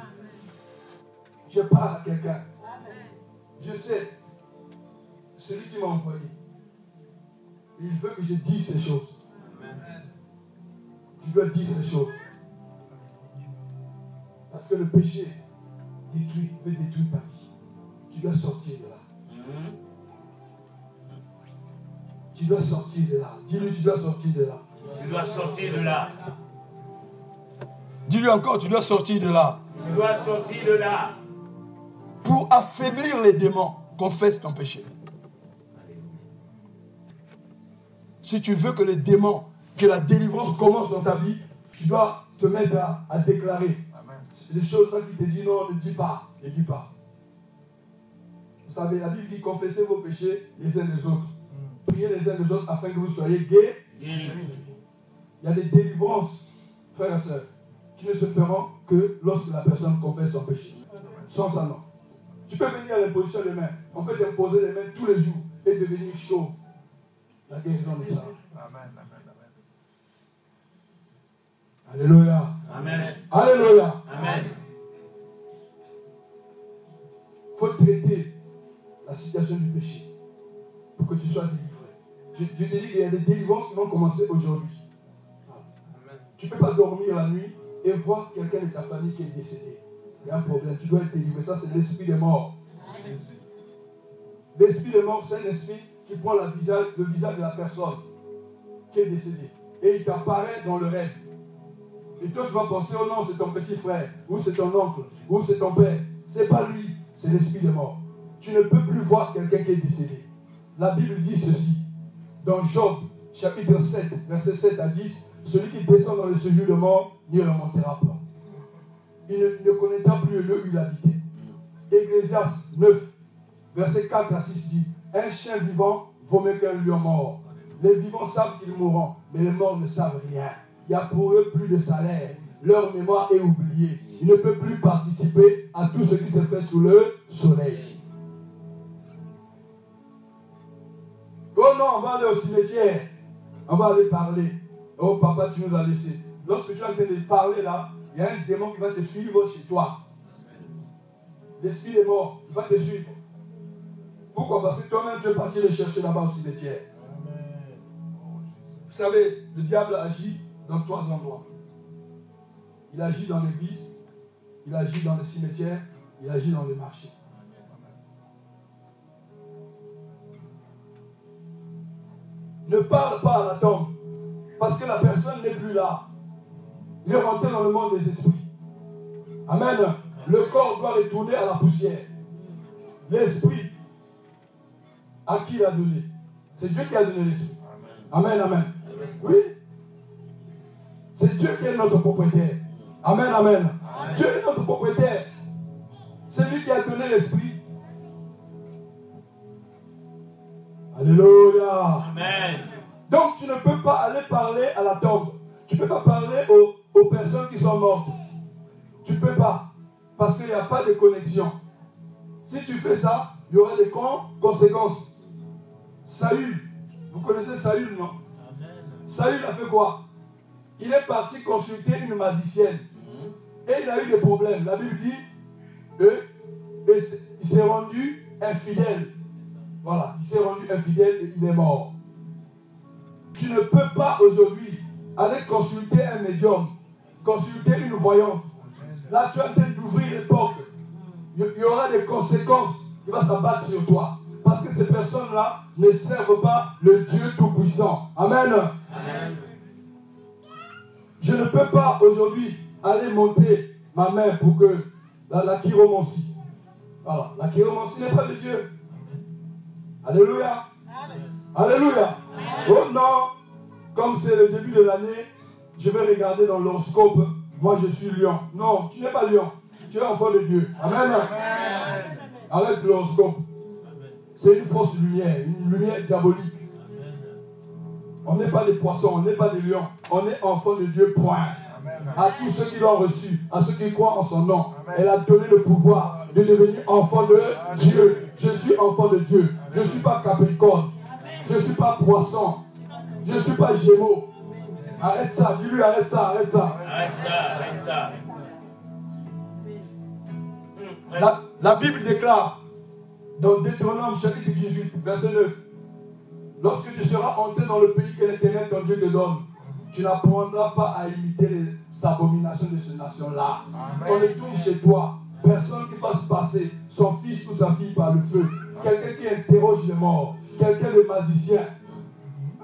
Je parle à quelqu'un. Je sais, celui qui m'a envoyé, il veut que je dise ces choses. Je dois dire ces choses. Parce que le péché détruit, peut détruire ta vie. Tu dois sortir de là. Tu dois sortir de là. Dis-lui, tu dois sortir de là. Tu dois sortir de là. Dis-lui encore, tu dois sortir de là. Tu dois sortir de là. Pour affaiblir les démons, confesse ton péché. Si tu veux que les démons, que la délivrance commence dans ta vie, tu dois te mettre à, déclarer. Les choses qui te disent non, ne dis pas, ne dis pas. Vous savez, la Bible dit confessez vos péchés les uns les autres. Mm. Priez les uns les autres afin que vous soyez guéris. Il y a des délivrances, frères et sœurs, qui ne se feront que lorsque la personne confesse son péché. Sans ça, non. Tu peux venir à l'imposition des mains. On peut t'imposer les mains tous les jours et devenir chaud. La guérison de ça. Amen, amen. Alléluia. Amen. Alléluia. Amen. Il faut traiter la situation du péché pour que tu sois délivré. Je, te dis qu'il y a des délivrances qui vont commencer aujourd'hui. Tu ne peux pas dormir la nuit et voir quelqu'un de ta famille qui est décédé. Il y a un problème. Tu dois être délivré. Ça, c'est l'esprit des morts. L'esprit des morts, c'est un esprit qui prend le visage, le visage de la personne qui est décédée. Et il t'apparaît dans le rêve. Et toi, tu vas penser, oh non, c'est ton petit frère, ou c'est ton oncle, ou c'est ton père. C'est pas lui, c'est l'esprit des morts. Tu ne peux plus voir quelqu'un qui est décédé. La Bible dit ceci. Dans Job, chapitre 7, verset 7 à 10, celui qui descend dans le séjour de mort n'y remontera pas. Il ne, connaîtra plus le lieu où il habitait. Ecclésias 9, verset 4 à 6 dit Un chien vivant vaut mieux qu'un lion mort. Les vivants savent qu'ils mourront, mais les morts ne savent rien. Il y a pour eux plus de salaire. Leur mémoire est oubliée. Ils ne peuvent plus participer à tout ce qui se fait sous le soleil. Oh non, on va aller au cimetière. On va aller parler. Oh papa, tu nous as laissé. Lorsque tu es en train de parler là, il y a un démon qui va te suivre chez toi. L'esprit est mort, il va te suivre. Pourquoi? Parce que toi-même tu es parti le chercher là-bas au cimetière. Vous savez, le diable agit dans trois endroits. Il agit dans l'église, il agit dans le cimetière, il agit dans les marchés. Ne parle pas à la tombe. Parce que la personne n'est plus là. Il est rentré dans le monde des esprits. Amen. Le corps doit retourner à la poussière. L'esprit, à qui il a donné C'est Dieu qui a donné l'esprit. Amen, amen. Oui? C'est Dieu qui est notre propriétaire. Amen, amen. Dieu est notre propriétaire. C'est lui qui a donné l'esprit. Alléluia. Amen. Donc tu ne peux pas aller parler à la tombe. Tu ne peux pas parler aux, aux personnes qui sont mortes. Tu ne peux pas. Parce qu'il n'y a pas de connexion. Si tu fais ça, il y aura des conséquences. Saül, vous connaissez Saül, non? Saül a fait quoi? Il est parti consulter une magicienne. Et il a eu des problèmes. La Bible dit, il s'est rendu infidèle. Voilà, il s'est rendu infidèle et il est mort. Tu ne peux pas aujourd'hui aller consulter un médium, consulter une voyante. Là, tu es en train d'ouvrir les portes. Il y aura des conséquences qui vont s'abattre sur toi. Parce que ces personnes-là ne servent pas le Dieu Tout-Puissant. Amen. Je ne peux pas aujourd'hui aller monter ma main pour que la, la chiromancie. Voilà, la chiromancie n'est pas de Dieu. Alléluia. Alléluia. Oh non, comme c'est le début de l'année, je vais regarder dans l'horoscope. Moi, je suis lion. Non, tu n'es pas lion. Tu es enfant de Dieu. Amen. Arrête l'horoscope. C'est une fausse lumière, une lumière diabolique. On n'est pas des poissons, on n'est pas des lions. On est enfant de Dieu, point. À tous ceux qui l'ont reçu, à ceux qui croient en son nom, elle a donné le pouvoir de devenir enfant de Dieu. Je suis enfant de Dieu. Je ne suis pas capricorne. Je ne suis pas poisson. Je ne suis pas gémeaux. Arrête ça, dis-lui, arrête ça, arrête ça. Arrête ça, arrête ça. La, la Bible déclare dans Deutéronome chapitre 18, verset 9, lorsque tu seras entré dans le pays que l'Éternel ton Dieu te donne, tu n'apprendras pas à imiter les abominations de cette nation-là. On retourne chez toi, personne qui fasse passer son fils ou sa fille par le feu, quelqu'un qui interroge les morts, quelqu'un de magicien,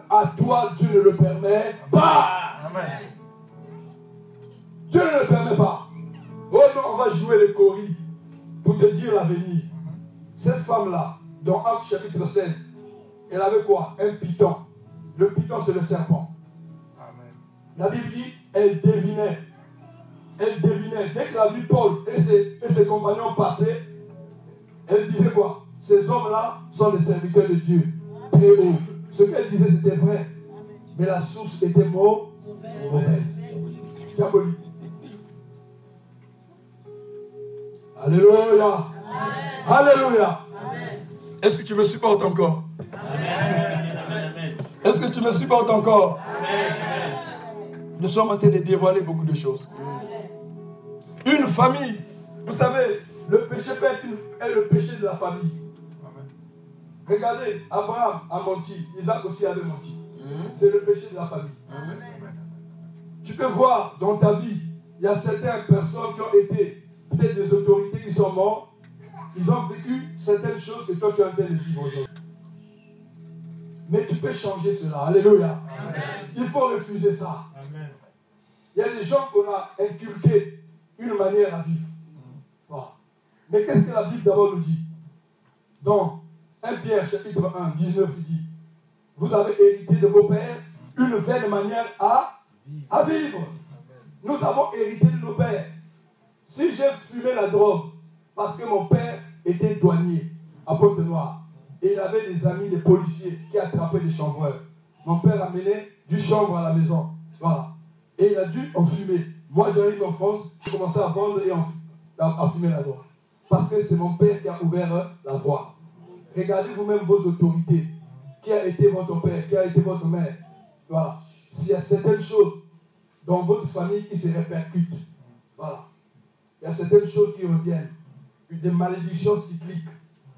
à toi, Dieu ne le permet pas. Dieu ne le permet pas. Oh non, on va jouer les coris pour te dire l'avenir. Cette femme-là, dans Acte chapitre 16, elle avait quoi? Un python. Le python, c'est le serpent. La Bible dit, elle devinait. Elle devinait. Dès qu'elle a vu Paul et ses, et ses compagnons passer, elle disait quoi? Ces hommes-là sont des serviteurs de Dieu. Très haut. Ce qu'elle disait, c'était vrai. Mais la source était mauvaise. Diabolique. Alléluia. Alléluia. Est-ce que tu me supportes encore? Est-ce que tu me supportes encore? Nous sommes en train de dévoiler beaucoup de choses. Une famille, vous savez, le péché être est le péché de la famille. Regardez, Abraham a menti, Isaac aussi avait menti. C'est le péché de la famille. Tu peux voir dans ta vie, il y a certaines personnes qui ont été peut-être des autorités qui sont mortes. Ils ont vécu certaines choses que toi tu as en train de vivre aujourd'hui. Mais tu peux changer cela. Alléluia. Il faut refuser ça. Il y a des gens qu'on a inculqué une manière à vivre. Mais qu'est-ce que la Bible d'abord nous dit? Dans 1 Pierre chapitre 1, 19, il dit Vous avez hérité de vos pères une vaine manière à, à vivre. Nous avons hérité de nos pères. Si j'ai fumé la drogue parce que mon père était douanier à Pointe-Noire et il avait des amis, des policiers qui attrapaient des chambreurs, mon père amenait du chambre à la maison. Voilà. Et il a dû en fumer. Moi, j'arrive en France, j'ai commencé à vendre et à, fumer la drogue. Parce que c'est mon père qui a ouvert la voie. Regardez vous-même vos autorités. Qui a été votre père? Qui a été votre mère? Voilà. S'il y a certaines choses dans votre famille qui se répercutent, voilà. Il y a certaines choses qui reviennent. Des malédictions cycliques.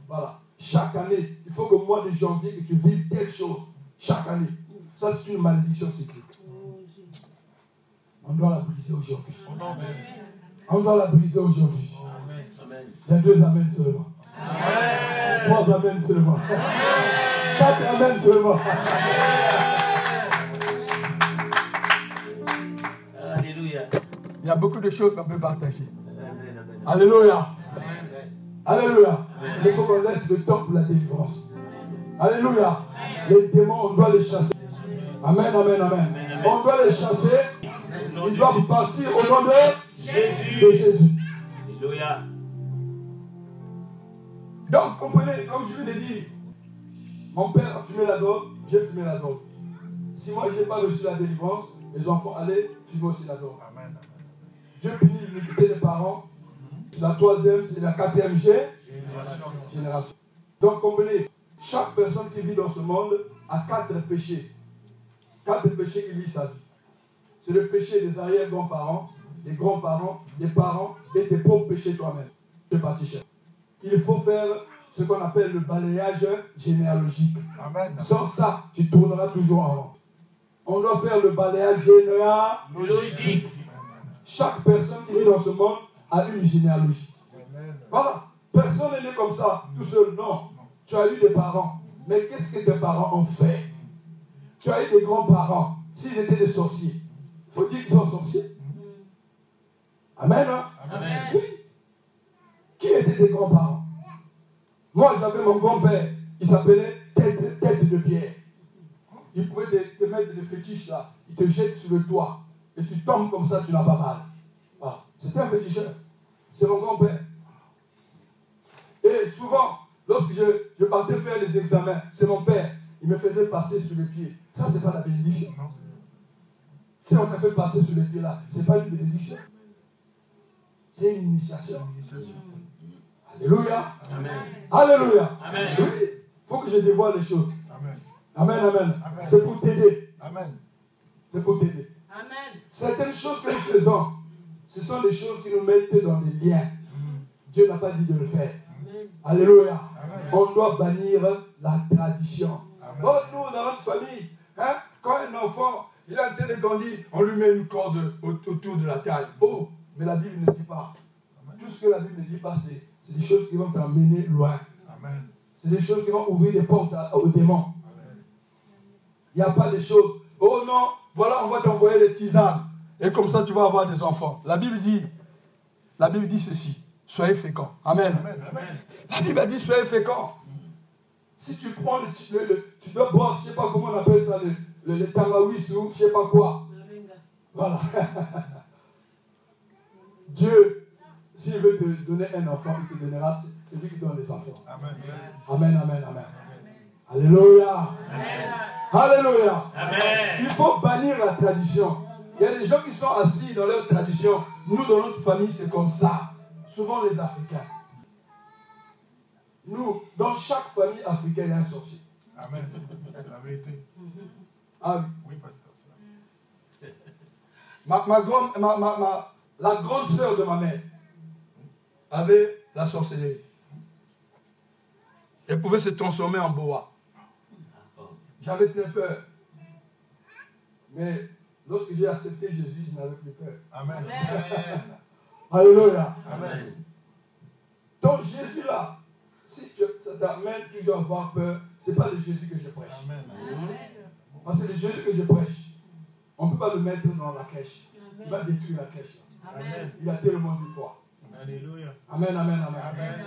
Voilà. Chaque année, il faut que au mois de janvier, que tu vives quelque chose. Chaque année. Ça, c'est une malédiction cyclique. On doit la briser aujourd'hui. On doit la briser aujourd'hui. Il y a deux amens seulement. Trois amens seulement. Quatre amens seulement. Alléluia. Il y a beaucoup de choses qu'on peut partager. Alléluia. Alléluia. Il faut qu'on laisse le temps pour la délivrance. Alléluia. Les démons, on doit les chasser. Amen, amen, amen. On doit les chasser. Ils doivent partir au nom de Jésus. Jésus. Alléluia. Donc, comprenez, comme je vous l'ai dit, mon père a fumé la drogue, j'ai fumé la drogue. Si moi, je n'ai pas reçu la délivrance, les enfants, allez, vivre aussi la synagogue. Amen. Dieu punit l'unité des parents. La troisième, c'est la quatrième génération. génération. Donc, comprenez, chaque personne qui vit dans ce monde a quatre péchés. Quatre péchés qui vivent sa vie. C'est le péché des arrière-grands-parents, des grands-parents, des parents et tes propres péchés toi-même. C'est parti, cher. Il faut faire ce qu'on appelle le balayage généalogique. Amen. Sans ça, tu tourneras toujours en rond. On doit faire le balayage généalogique. Chaque personne qui vit dans ce monde a une généalogie. Voilà. Personne n'est né comme ça, tout seul. Non. Tu as eu des parents. Mais qu'est-ce que tes parents ont fait? Tu as eu des grands-parents. S'ils étaient des sorciers, faut dire qu'ils sont sorciers. Amen. Hein? Amen. Oui. Qui étaient tes grands-parents? Moi, j'avais mon grand-père. Il s'appelait tête, tête de pierre. Il pouvait te, mettre des fétiches là. Il te jette sur le toit. Et tu tombes comme ça, tu n'as pas mal. Ah, C'était un féticheur. C'est mon grand-père. Et souvent, lorsque je, je, partais faire les examens, c'est mon père. Il me faisait passer sur les pieds. Ça, c'est pas la bénédiction. Si on te fait passer sur les pieds là, c'est pas une bénédiction. C'est une initiation. Alléluia. Amen. Alléluia. Amen. Oui, il faut que je dévoile les choses. Amen. Amen, amen. C'est pour t'aider. Amen. C'est pour t'aider. Amen. Certaines choses que nous faisons, ce sont des choses qui nous mettent dans des liens. Dieu n'a pas dit de le faire. Alléluia. On doit bannir la tradition. Oh, nous, dans notre famille, hein, quand un enfant il est en train de grandir, on lui met une corde autour de la taille. Oh, mais la Bible ne dit pas. Tout ce que la Bible ne dit pas, c'est des choses qui vont t'emmener loin. C'est des choses qui vont ouvrir des portes aux démons. Il n'y a pas des choses. Oh non, voilà, on va t'envoyer les tisanes. Et comme ça, tu vas avoir des enfants. La Bible dit, la Bible dit ceci. Soyez féconds. Amen. La Bible a dit soyez féconds. Si tu prends le, tu dois boire, je ne sais pas comment on appelle ça, le, le, ou je ne sais pas quoi. Voilà. Dieu, s'il veut te donner un enfant, il te donnera, c'est lui qui donne les enfants. Amen. Amen, amen, amen. Alléluia. Alléluia. Il faut bannir la tradition. Il y a des gens qui sont assis dans leur tradition. Nous, dans notre famille, c'est comme ça. Souvent les Africains. Nous, dans chaque famille africaine, il y a un sorcier. Amen. C'est la vérité. Ah oui. pasteur. Ma, ma, ma, ma, la grande sœur de ma mère avait la sorcellerie. Elle pouvait se transformer en boa. J'avais très peur. Mais lorsque j'ai accepté Jésus, je n'avais plus peur. Amen. Alléluia. Amen. Donc Jésus là, si ça t'amène toujours à avoir peur, ce n'est pas le Jésus que je prêche. Amen. Parce que le Jésus que je prêche, on ne peut pas le mettre dans la caisse. Il va détruire la caisse. Amen. Il a tellement du poids. Alléluia. Amen, amen, amen, amen.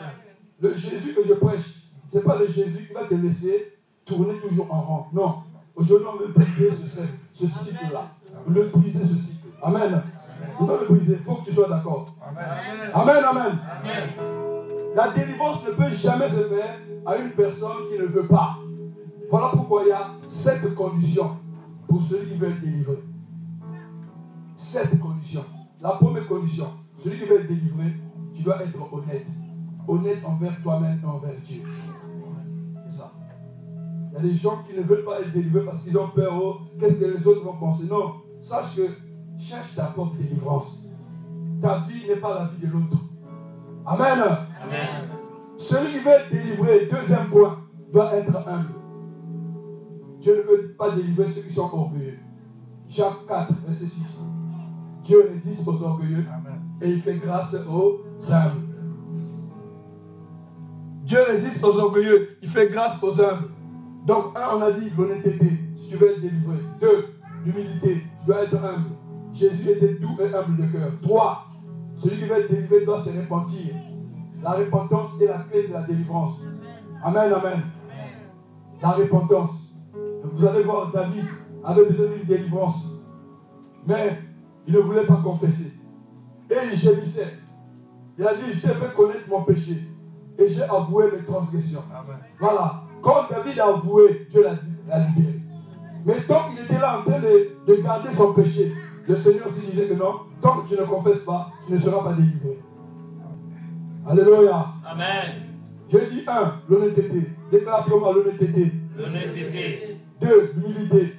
Le Jésus que je prêche, ce n'est pas le Jésus qui va te laisser tourner toujours en rond. Non. Aujourd'hui, on veut briser ce, ce cycle-là. On veut briser ce cycle. Amen. On doit le briser. Il faut que tu sois d'accord. Amen. Amen, amen. La délivrance ne peut jamais se faire à une personne qui ne veut pas. Voilà pourquoi il y a sept conditions pour celui qui veut être délivré. Sept conditions. La première condition, celui qui veut être délivré, tu dois être honnête. Honnête envers toi-même et envers Dieu. C'est ça. Il y a des gens qui ne veulent pas être délivrés parce qu'ils ont peur. Oh, qu'est-ce que les autres vont penser? Non. Sache que cherche ta propre délivrance. Ta vie n'est pas la vie de l'autre. Amen. Amen. Celui qui veut être délivré, deuxième point, doit être humble. Dieu ne peut pas délivrer ceux qui sont orgueilleux. Jacques 4, verset 6. Dieu résiste aux orgueilleux et il fait grâce aux humbles. Dieu résiste aux orgueilleux, il fait grâce aux humbles. Donc, un, on a dit l'honnêteté, si tu veux être délivré. Deux, l'humilité, tu dois être humble. Jésus était doux et humble de cœur. Trois, celui qui veut être délivré doit se repentir. La repentance est la clé de la délivrance. Amen, amen. La repentance. Vous allez voir, David avait besoin d'une délivrance. Mais il ne voulait pas confesser. Et il gémissait. Il a dit, je t'ai fait connaître mon péché. Et j'ai avoué mes transgressions. Voilà. Quand David a avoué, Dieu l'a libéré. Mais tant qu'il était là en train de, garder son péché, le Seigneur s'est disait que non, tant que tu ne confesses pas, tu ne seras pas délivré. Alléluia. Amen. J'ai dit un, l'honnêteté. Déclare pour moi l'honnêteté. L'honnêteté. Deux, l'humilité.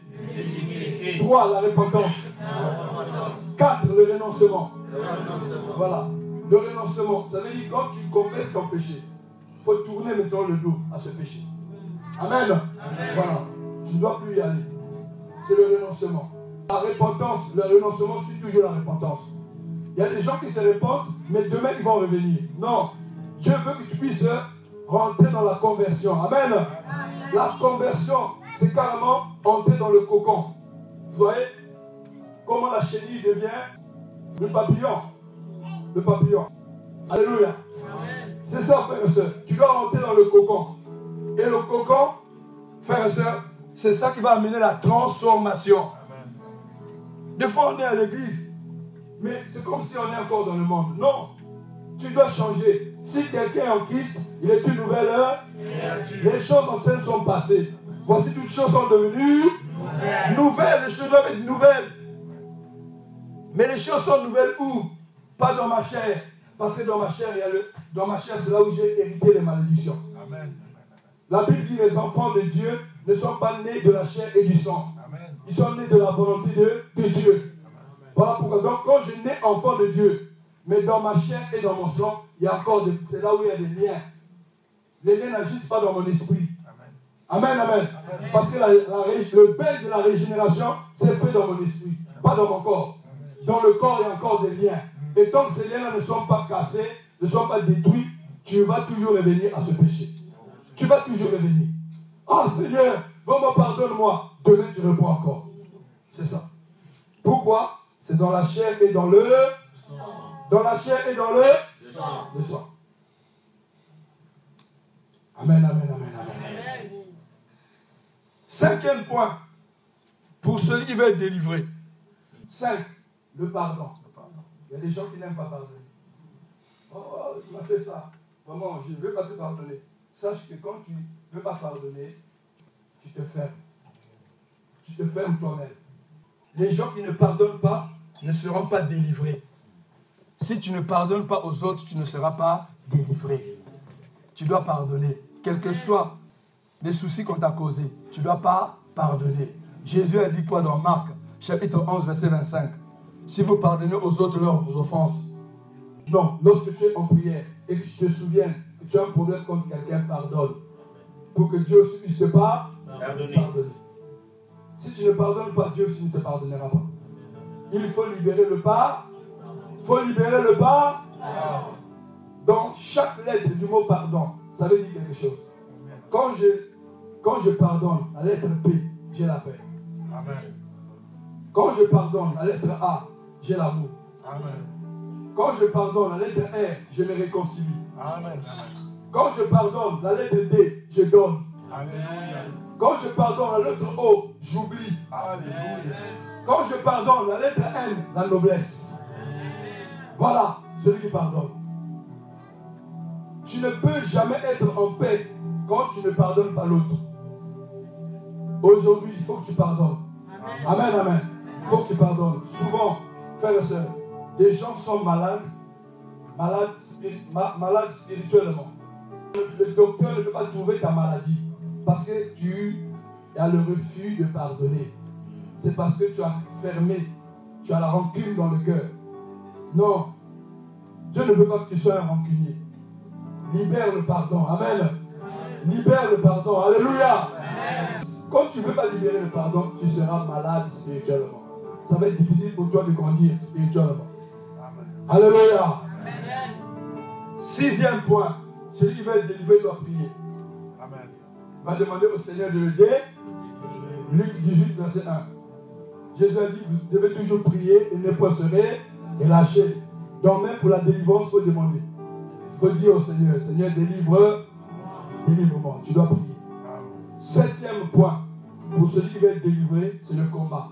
Trois, la repentance. Quatre, le renoncement. Voilà. Le renoncement, ça veut dire quand tu confesses ton péché, il faut tourner maintenant le dos à ce péché. Amen. Voilà. Tu ne dois plus y aller. C'est le renoncement. La repentance, le renoncement suit toujours la repentance. Il y a des gens qui se répandent, mais demain ils vont revenir. Non. Dieu veut que tu puisses rentrer dans la conversion. Amen. La conversion, c'est carrément entrer dans le cocon. Vous voyez comment la chenille devient le papillon. Le papillon. Alléluia. C'est ça, frère et soeur. Tu dois rentrer dans le cocon. Et le cocon, frère et soeur, c'est ça qui va amener la transformation. Des fois, on est à l'église, mais c'est comme si on est encore dans le monde. Non, tu dois changer. Si quelqu'un est en Christ, il est une nouvelle heure. Les choses anciennes sont passées. Voici toutes choses sont devenues nouvelles. Les choses doivent être nouvelles. Mais les choses sont nouvelles où? Pas dans ma chair. Parce que dans ma chair, il y a le, dans ma chair, c'est là où j'ai hérité les malédictions. Amen. La Bible dit les enfants de Dieu ne sont pas nés de la chair et du sang. Ils sont nés de la volonté de, de Dieu. Voilà pourquoi. Donc, quand je nais enfant de Dieu, mais dans ma chair et dans mon sang, il y a encore des, c'est là où il y a des liens. Les liens n'agissent pas dans mon esprit. Amen, amen. Parce que la, le bain de la régénération, c'est fait dans mon esprit, pas dans mon corps. Dans le corps, il y a encore des liens. Et tant que ces liens ne sont pas cassés, ne sont pas détruits, tu vas toujours revenir à ce péché. Tu vas toujours revenir. Ah Seigneur, bon, pardonne-moi. Demain, tu réponds encore. C'est ça. Pourquoi? C'est dans la chair et dans le dans la chair et dans le, sang. Amen, amen, amen, amen. Cinquième point, pour celui qui veut être délivré. Cinq, le pardon. Il y a des gens qui n'aiment pas pardonner. Oh, tu m'as fait ça. Vraiment, je ne veux pas te pardonner. Sache que quand tu ne veux pas pardonner, tu te fermes. Tu te fermes toi-même. Les gens qui ne pardonnent pas ne seront pas délivrés. Si tu ne pardonnes pas aux autres, tu ne seras pas délivré. Tu dois pardonner. Quels que soient les soucis qu'on t'a causés, tu ne dois pas pardonner. Jésus a dit quoi dans Marc, chapitre 11, verset 25 Si vous pardonnez aux autres leurs offenses, non, lorsque tu es en prière et que tu te souviens que tu as un problème contre quelqu'un, pardonne. Pour que Dieu puisse pas pardonner. Si tu ne pardonnes pas, Dieu aussi ne te pardonnera pas. Il faut libérer le pas faut libérer le bas. Dans chaque lettre du mot pardon, ça veut dire quelque chose. Quand je, quand je pardonne la lettre P, j'ai la paix. Amen. Quand je pardonne la lettre A, j'ai l'amour. Amen. Quand je pardonne la lettre R, je me réconcilie. Amen. Quand je pardonne la lettre D, je donne. Quand je pardonne la lettre O, j'oublie. Quand je pardonne la lettre N, la noblesse. Voilà celui qui pardonne. Tu ne peux jamais être en paix quand tu ne pardonnes pas l'autre. Aujourd'hui, il faut que tu pardonnes. Amen, amen. Il faut que tu pardonnes. Souvent, frères et sœurs, des gens sont malades, malades, malades spirituellement. Le docteur ne peut pas trouver ta maladie parce que tu as le refus de pardonner. C'est parce que tu as fermé, tu as la rancune dans le cœur. Non. Dieu ne veut pas que tu sois un rancunier. Libère le pardon. Amen. Libère le pardon. Alléluia. Quand tu ne veux pas libérer le pardon, tu seras malade spirituellement. Ça va être difficile pour toi de grandir spirituellement. Alléluia. Sixième point. Celui qui veut être délivré doit prier. Amen. Va demander au Seigneur de l'aider. Luc 18, verset 1. Jésus a dit, vous devez toujours prier et ne pas et lâcher. Donc même pour la délivrance, il faut demander. Il faut dire au Seigneur, Seigneur, délivre, délivre-moi. Tu dois prier. Septième point, pour celui qui veut être délivré, c'est le combat.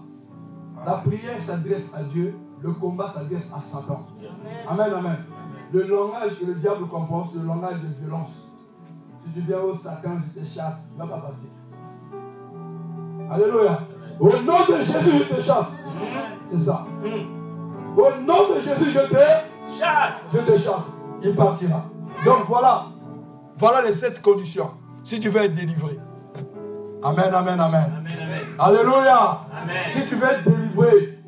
La prière s'adresse à Dieu, le combat s'adresse à Satan. Amen, amen. Le langage que le diable comprend, c'est le langage de violence. Si tu viens au Satan, je te chasse, il ne va pas partir. Alléluia. Au nom de Jésus, je te chasse. C'est ça. Au nom de Jésus, je te chasse. Je te chasse. Il partira. Donc voilà. Voilà les sept conditions. Si tu veux être délivré. Amen, amen, amen. Alléluia. Si tu veux être délivré,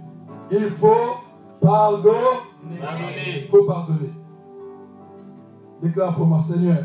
il faut pardonner. Il faut pardonner. Déclare pour moi, Seigneur.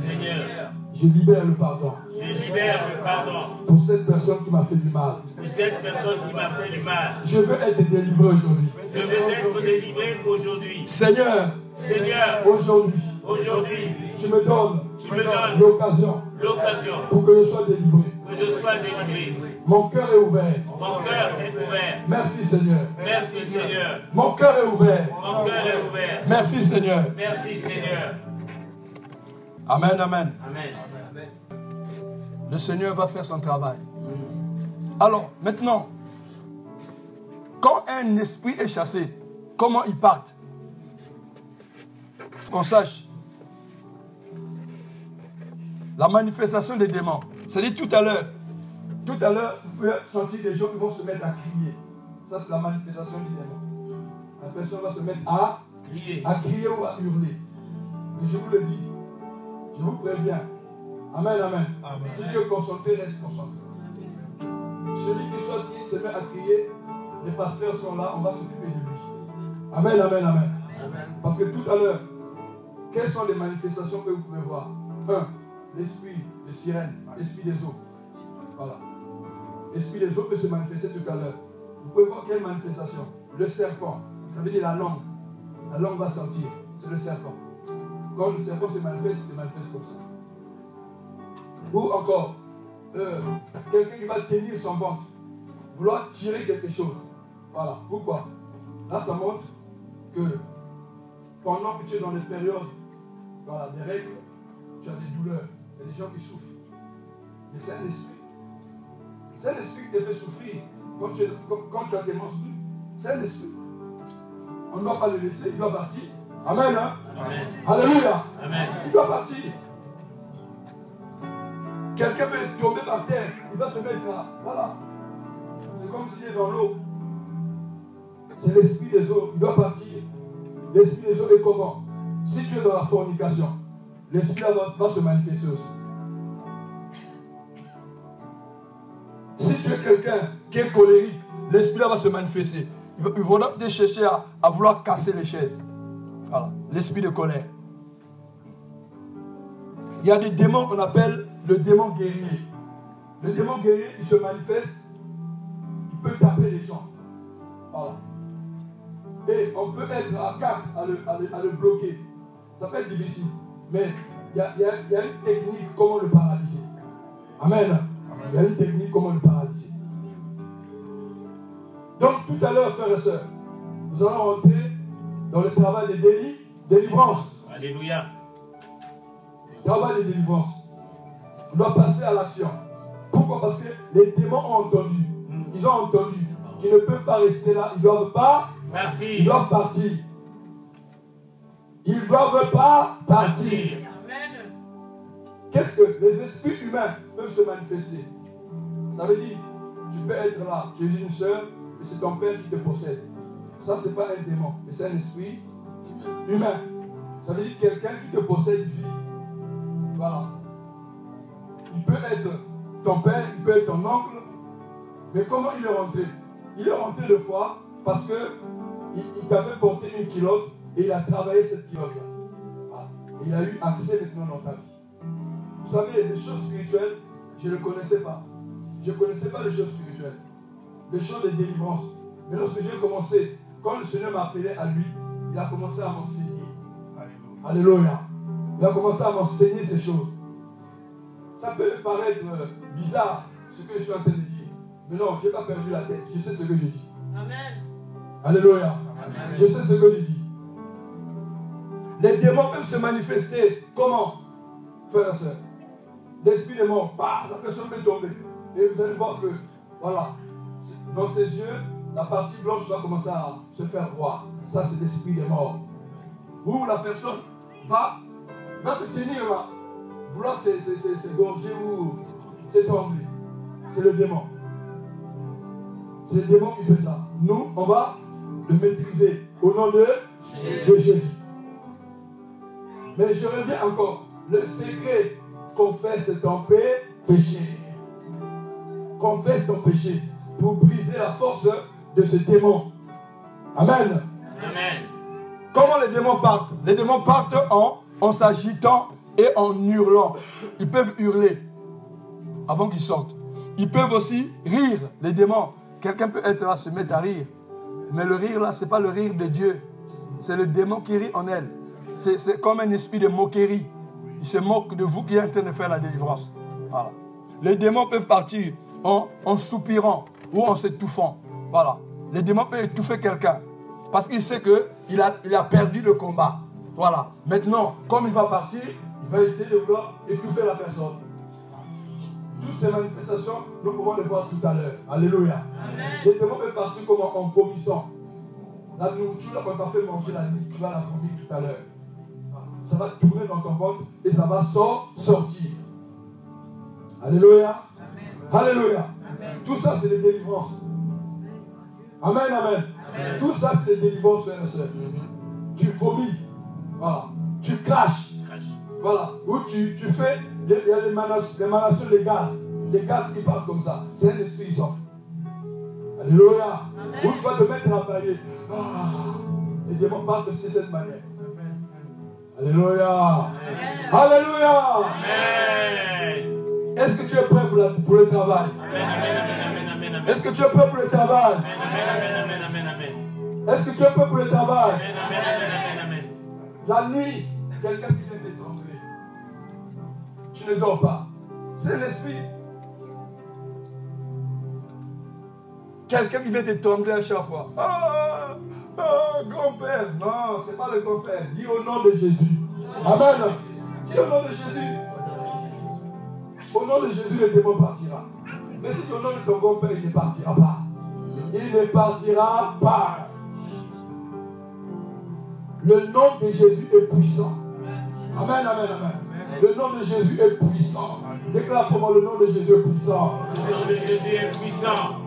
Seigneur. Je libère le pardon. Je libère le pardon. Pour cette personne qui m'a fait du mal. Pour cette personne qui m'a fait du mal. Je veux être délivré aujourd'hui. Je veux être délivré aujourd'hui. Seigneur. Seigneur. Aujourd'hui. Aujourd'hui. Tu me donnes. Tu me donnes l'occasion. L'occasion. Pour que je sois délivré. Que je sois délivré. Mon cœur est ouvert. Mon cœur est ouvert. Merci Seigneur. Merci Seigneur. Mon cœur est ouvert. Mon cœur est ouvert. Merci Seigneur. Merci Seigneur. Amen, amen. Amen. Le Seigneur va faire son travail. Alors, maintenant, quand un esprit est chassé, comment il part Qu'on sache. La manifestation des démons. C'est-à-dire tout à l'heure. Tout à l'heure, vous pouvez sentir des gens qui vont se mettre à crier. Ça, c'est la manifestation du démon. La personne va se mettre à crier, à crier ou à hurler. Mais je vous le dis, je vous préviens. Amen, amen. Si tu es concentré, reste concentré. Celui qui soit qui se met à crier, les pasteurs sont là, on va s'occuper de lui. Amen, amen, amen. Parce que tout à l'heure, quelles sont les manifestations que vous pouvez voir? Un, l'esprit de sirène, l'esprit des eaux. Voilà. L'esprit des eaux peut se manifester tout à l'heure. Vous pouvez voir quelle manifestation? Le serpent. Ça veut dire la langue. La langue va sortir. C'est le serpent. Quand le serpent se manifeste, il se manifeste comme ça. Ou encore, euh, quelqu'un qui va tenir son ventre, vouloir tirer quelque chose. Voilà. Pourquoi? Là, ça montre que pendant que tu es dans les périodes voilà, des règles, tu as des douleurs. Il y a des gens qui souffrent. Mais c'est un esprit. C'est un esprit qui te fait souffrir quand tu, quand, tu as des menstrues. C'est un esprit. On ne doit pas le laisser, il doit partir. Amen. Hein? Amen. Alléluia. Amen. Il doit partir. Quelqu'un peut tomber par terre, il va se mettre là. Voilà. C'est comme s'il est dans l'eau. C'est l'esprit des eaux, il doit partir. L'esprit des eaux est comment? Si tu es dans la fornication, l'esprit va, va se manifester aussi. Si tu es quelqu'un qui est colérique, l'esprit va se manifester. Il va te chercher à vouloir casser les chaises. Voilà, l'esprit de colère. Il y a des démons qu'on appelle le démon guerrier. Le démon guerrier, il se manifeste, il peut taper les gens. Voilà. Et on peut être à quatre à le, bloquer. Ça peut être difficile. Mais il y a, une technique comment le paralyser. Amen. Il y a une technique comment le paralyser. Donc tout à l'heure, frères et sœurs, nous allons rentrer dans le travail de délivrance. Alléluia. Travail de délivrance. On doit passer à l'action. Pourquoi? Parce que les démons ont entendu. Ils ont entendu qu'ils ne peuvent pas rester là. Ils ne doivent pas partir. Ils doivent partir. Ils ne doivent pas partir. Qu'est-ce que les esprits humains peuvent se manifester? Ça veut dire, tu peux être là, tu es une soeur, et c'est ton père qui te possède. Ça, ce n'est pas un démon, mais c'est un esprit humain. Ça veut dire quelqu'un qui te possède vie. Voilà. Il peut être ton père, il peut être ton oncle. Mais comment il est rentré? Il est rentré deux fois parce que il, t'avait porté une kilote et il a travaillé cette kilote-là. Il a eu accès maintenant dans ta vie. Vous savez, les choses spirituelles, je ne connaissais pas. Je ne connaissais pas les choses spirituelles. Les choses de délivrance. Mais lorsque j'ai commencé, quand le Seigneur m'a appelé à lui, il a commencé à m'enseigner. Alléluia. Il a commencé à m'enseigner ces choses. Ça peut paraître euh, bizarre ce que je suis en train de dire. Mais non, je n'ai pas perdu la tête. Je sais ce que je dis. Amen. Alléluia. Je sais ce que je dis. Les démons peuvent se manifester. Comment? Frère et soeur. L'esprit des morts, bah, la personne peut tomber. Et vous allez voir que, voilà, dans ses yeux, la partie blanche va commencer à se faire voir. Ça, c'est l'esprit des morts. Où la personne va, va se tenir là vouloir s'égorger ou s'étrangler. C'est le démon. C'est le démon qui fait ça. Nous, on va le maîtriser au nom de, de Jésus. Mais je reviens encore. Le secret, confesse ton péché. Confesse ton péché pour briser la force de ce démon. Amen. Amen. Comment les démons partent? Les démons partent en, en s'agitant et en hurlant. Ils peuvent hurler avant qu'ils sortent. Ils peuvent aussi rire, les démons. Quelqu'un peut être là, se mettre à rire. Mais le rire là, ce n'est pas le rire de Dieu. C'est le démon qui rit en elle. C'est comme un esprit de moquerie. Il se moque de vous qui êtes en train de faire la délivrance. Voilà. Les démons peuvent partir en, en soupirant ou en s'étouffant. Voilà. Les démons peuvent étouffer quelqu'un. Parce qu'il sait qu'il a, il a perdu le combat. Voilà. Maintenant, comme il va partir, il va essayer de vouloir étouffer la personne. Toutes ces manifestations, nous pouvons les voir tout à l'heure. Alléluia. Les démons peuvent partir comme en, vomissant. La nourriture qu'on t'a fait manger la nuit, tu vas la vomir tout à l'heure. Ça va tourner dans ton ventre et ça va sortir. Alléluia. Alléluia. Tout ça, c'est des délivrances. Amen, amen. Tout ça, c'est des délivrances, frères et sœurs. Tu vomis. Voilà. Tu craches. Voilà. Ou tu, tu fais, il y a les émanations des gaz. Les gaz qui partent comme ça. C'est un esprit qui Alléluia. Ou tu vas te mettre à travailler. Ah. Les démons partent de cette manière. Alléluia. Alléluia. Est-ce que tu es prêt pour, pour le travail? Est-ce que tu es prêt pour le travail? Est-ce que tu es prêt pour le travail? La nuit, quelqu'un qui vient t'étrangler. Tu ne dors pas. C'est l'esprit. Quelqu'un qui vient t'étrangler à chaque fois. Ah, ah, grand-père. Non, ce n'est pas le grand-père. Dis au nom de Jésus. Amen. Dis au nom de Jésus. Au nom de Jésus, le démon partira. Mais si au nom de ton grand-père, il ne partira pas. Il ne partira pas. Le nom de Jésus est puissant. Amen, amen, amen. Le nom de Jésus est puissant. Déclare comment le nom de Jésus est puissant. Le nom de Jésus est puissant.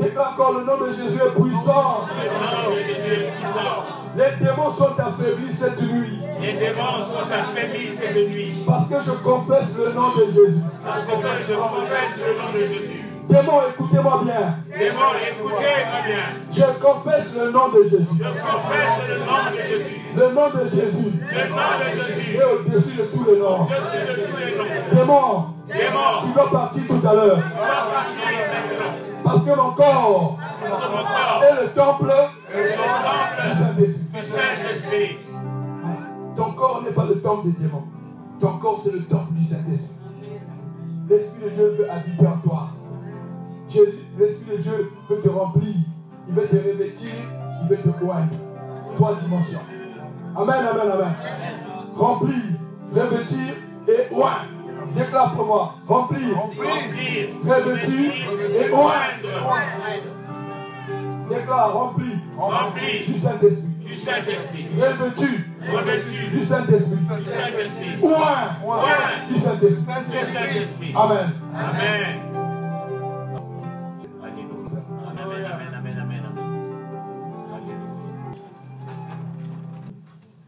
Déclare encore le nom de Jésus est puissant. Le nom de Jésus est puissant. Les démons sont affaiblis cette nuit. Les démons sont affaiblis cette nuit. Parce que je confesse le nom de Jésus. Parce que je confesse le nom de Jésus. Démons, écoutez-moi bien. Démons, écoutez-moi bien. Je confesse le nom de Jésus. Je confesse le nom de Jésus. Le nom de Jésus. Le nom de Jésus. Et au-dessus de tous les noms. Au-dessus de tous les noms. Démons. Démons. Tu dois partir tout à l'heure. Tu dois partir maintenant. Parce que mon corps Parce que mon corps est le temple est le temple du Saint-Esprit. du Saint-Esprit. Ton corps n'est pas le temple des démons. Ton corps, c'est le temple du Saint-Esprit. L'Esprit de Dieu veut habiter en toi. L'Esprit de Dieu veut te remplir. Il veut te revêtir. Il veut te oindre. Trois dimensions. Amen, amen, amen. Remplir, revêtir et oindre. Déclare pour moi. Remplir, Remplir, revêtir et oindre. Déclare remplir remplir du Saint-Esprit. du Saint-Esprit. Revêtu Revêtu du Saint-Esprit. du Saint-Esprit. du Saint-Esprit. Amen. Amen.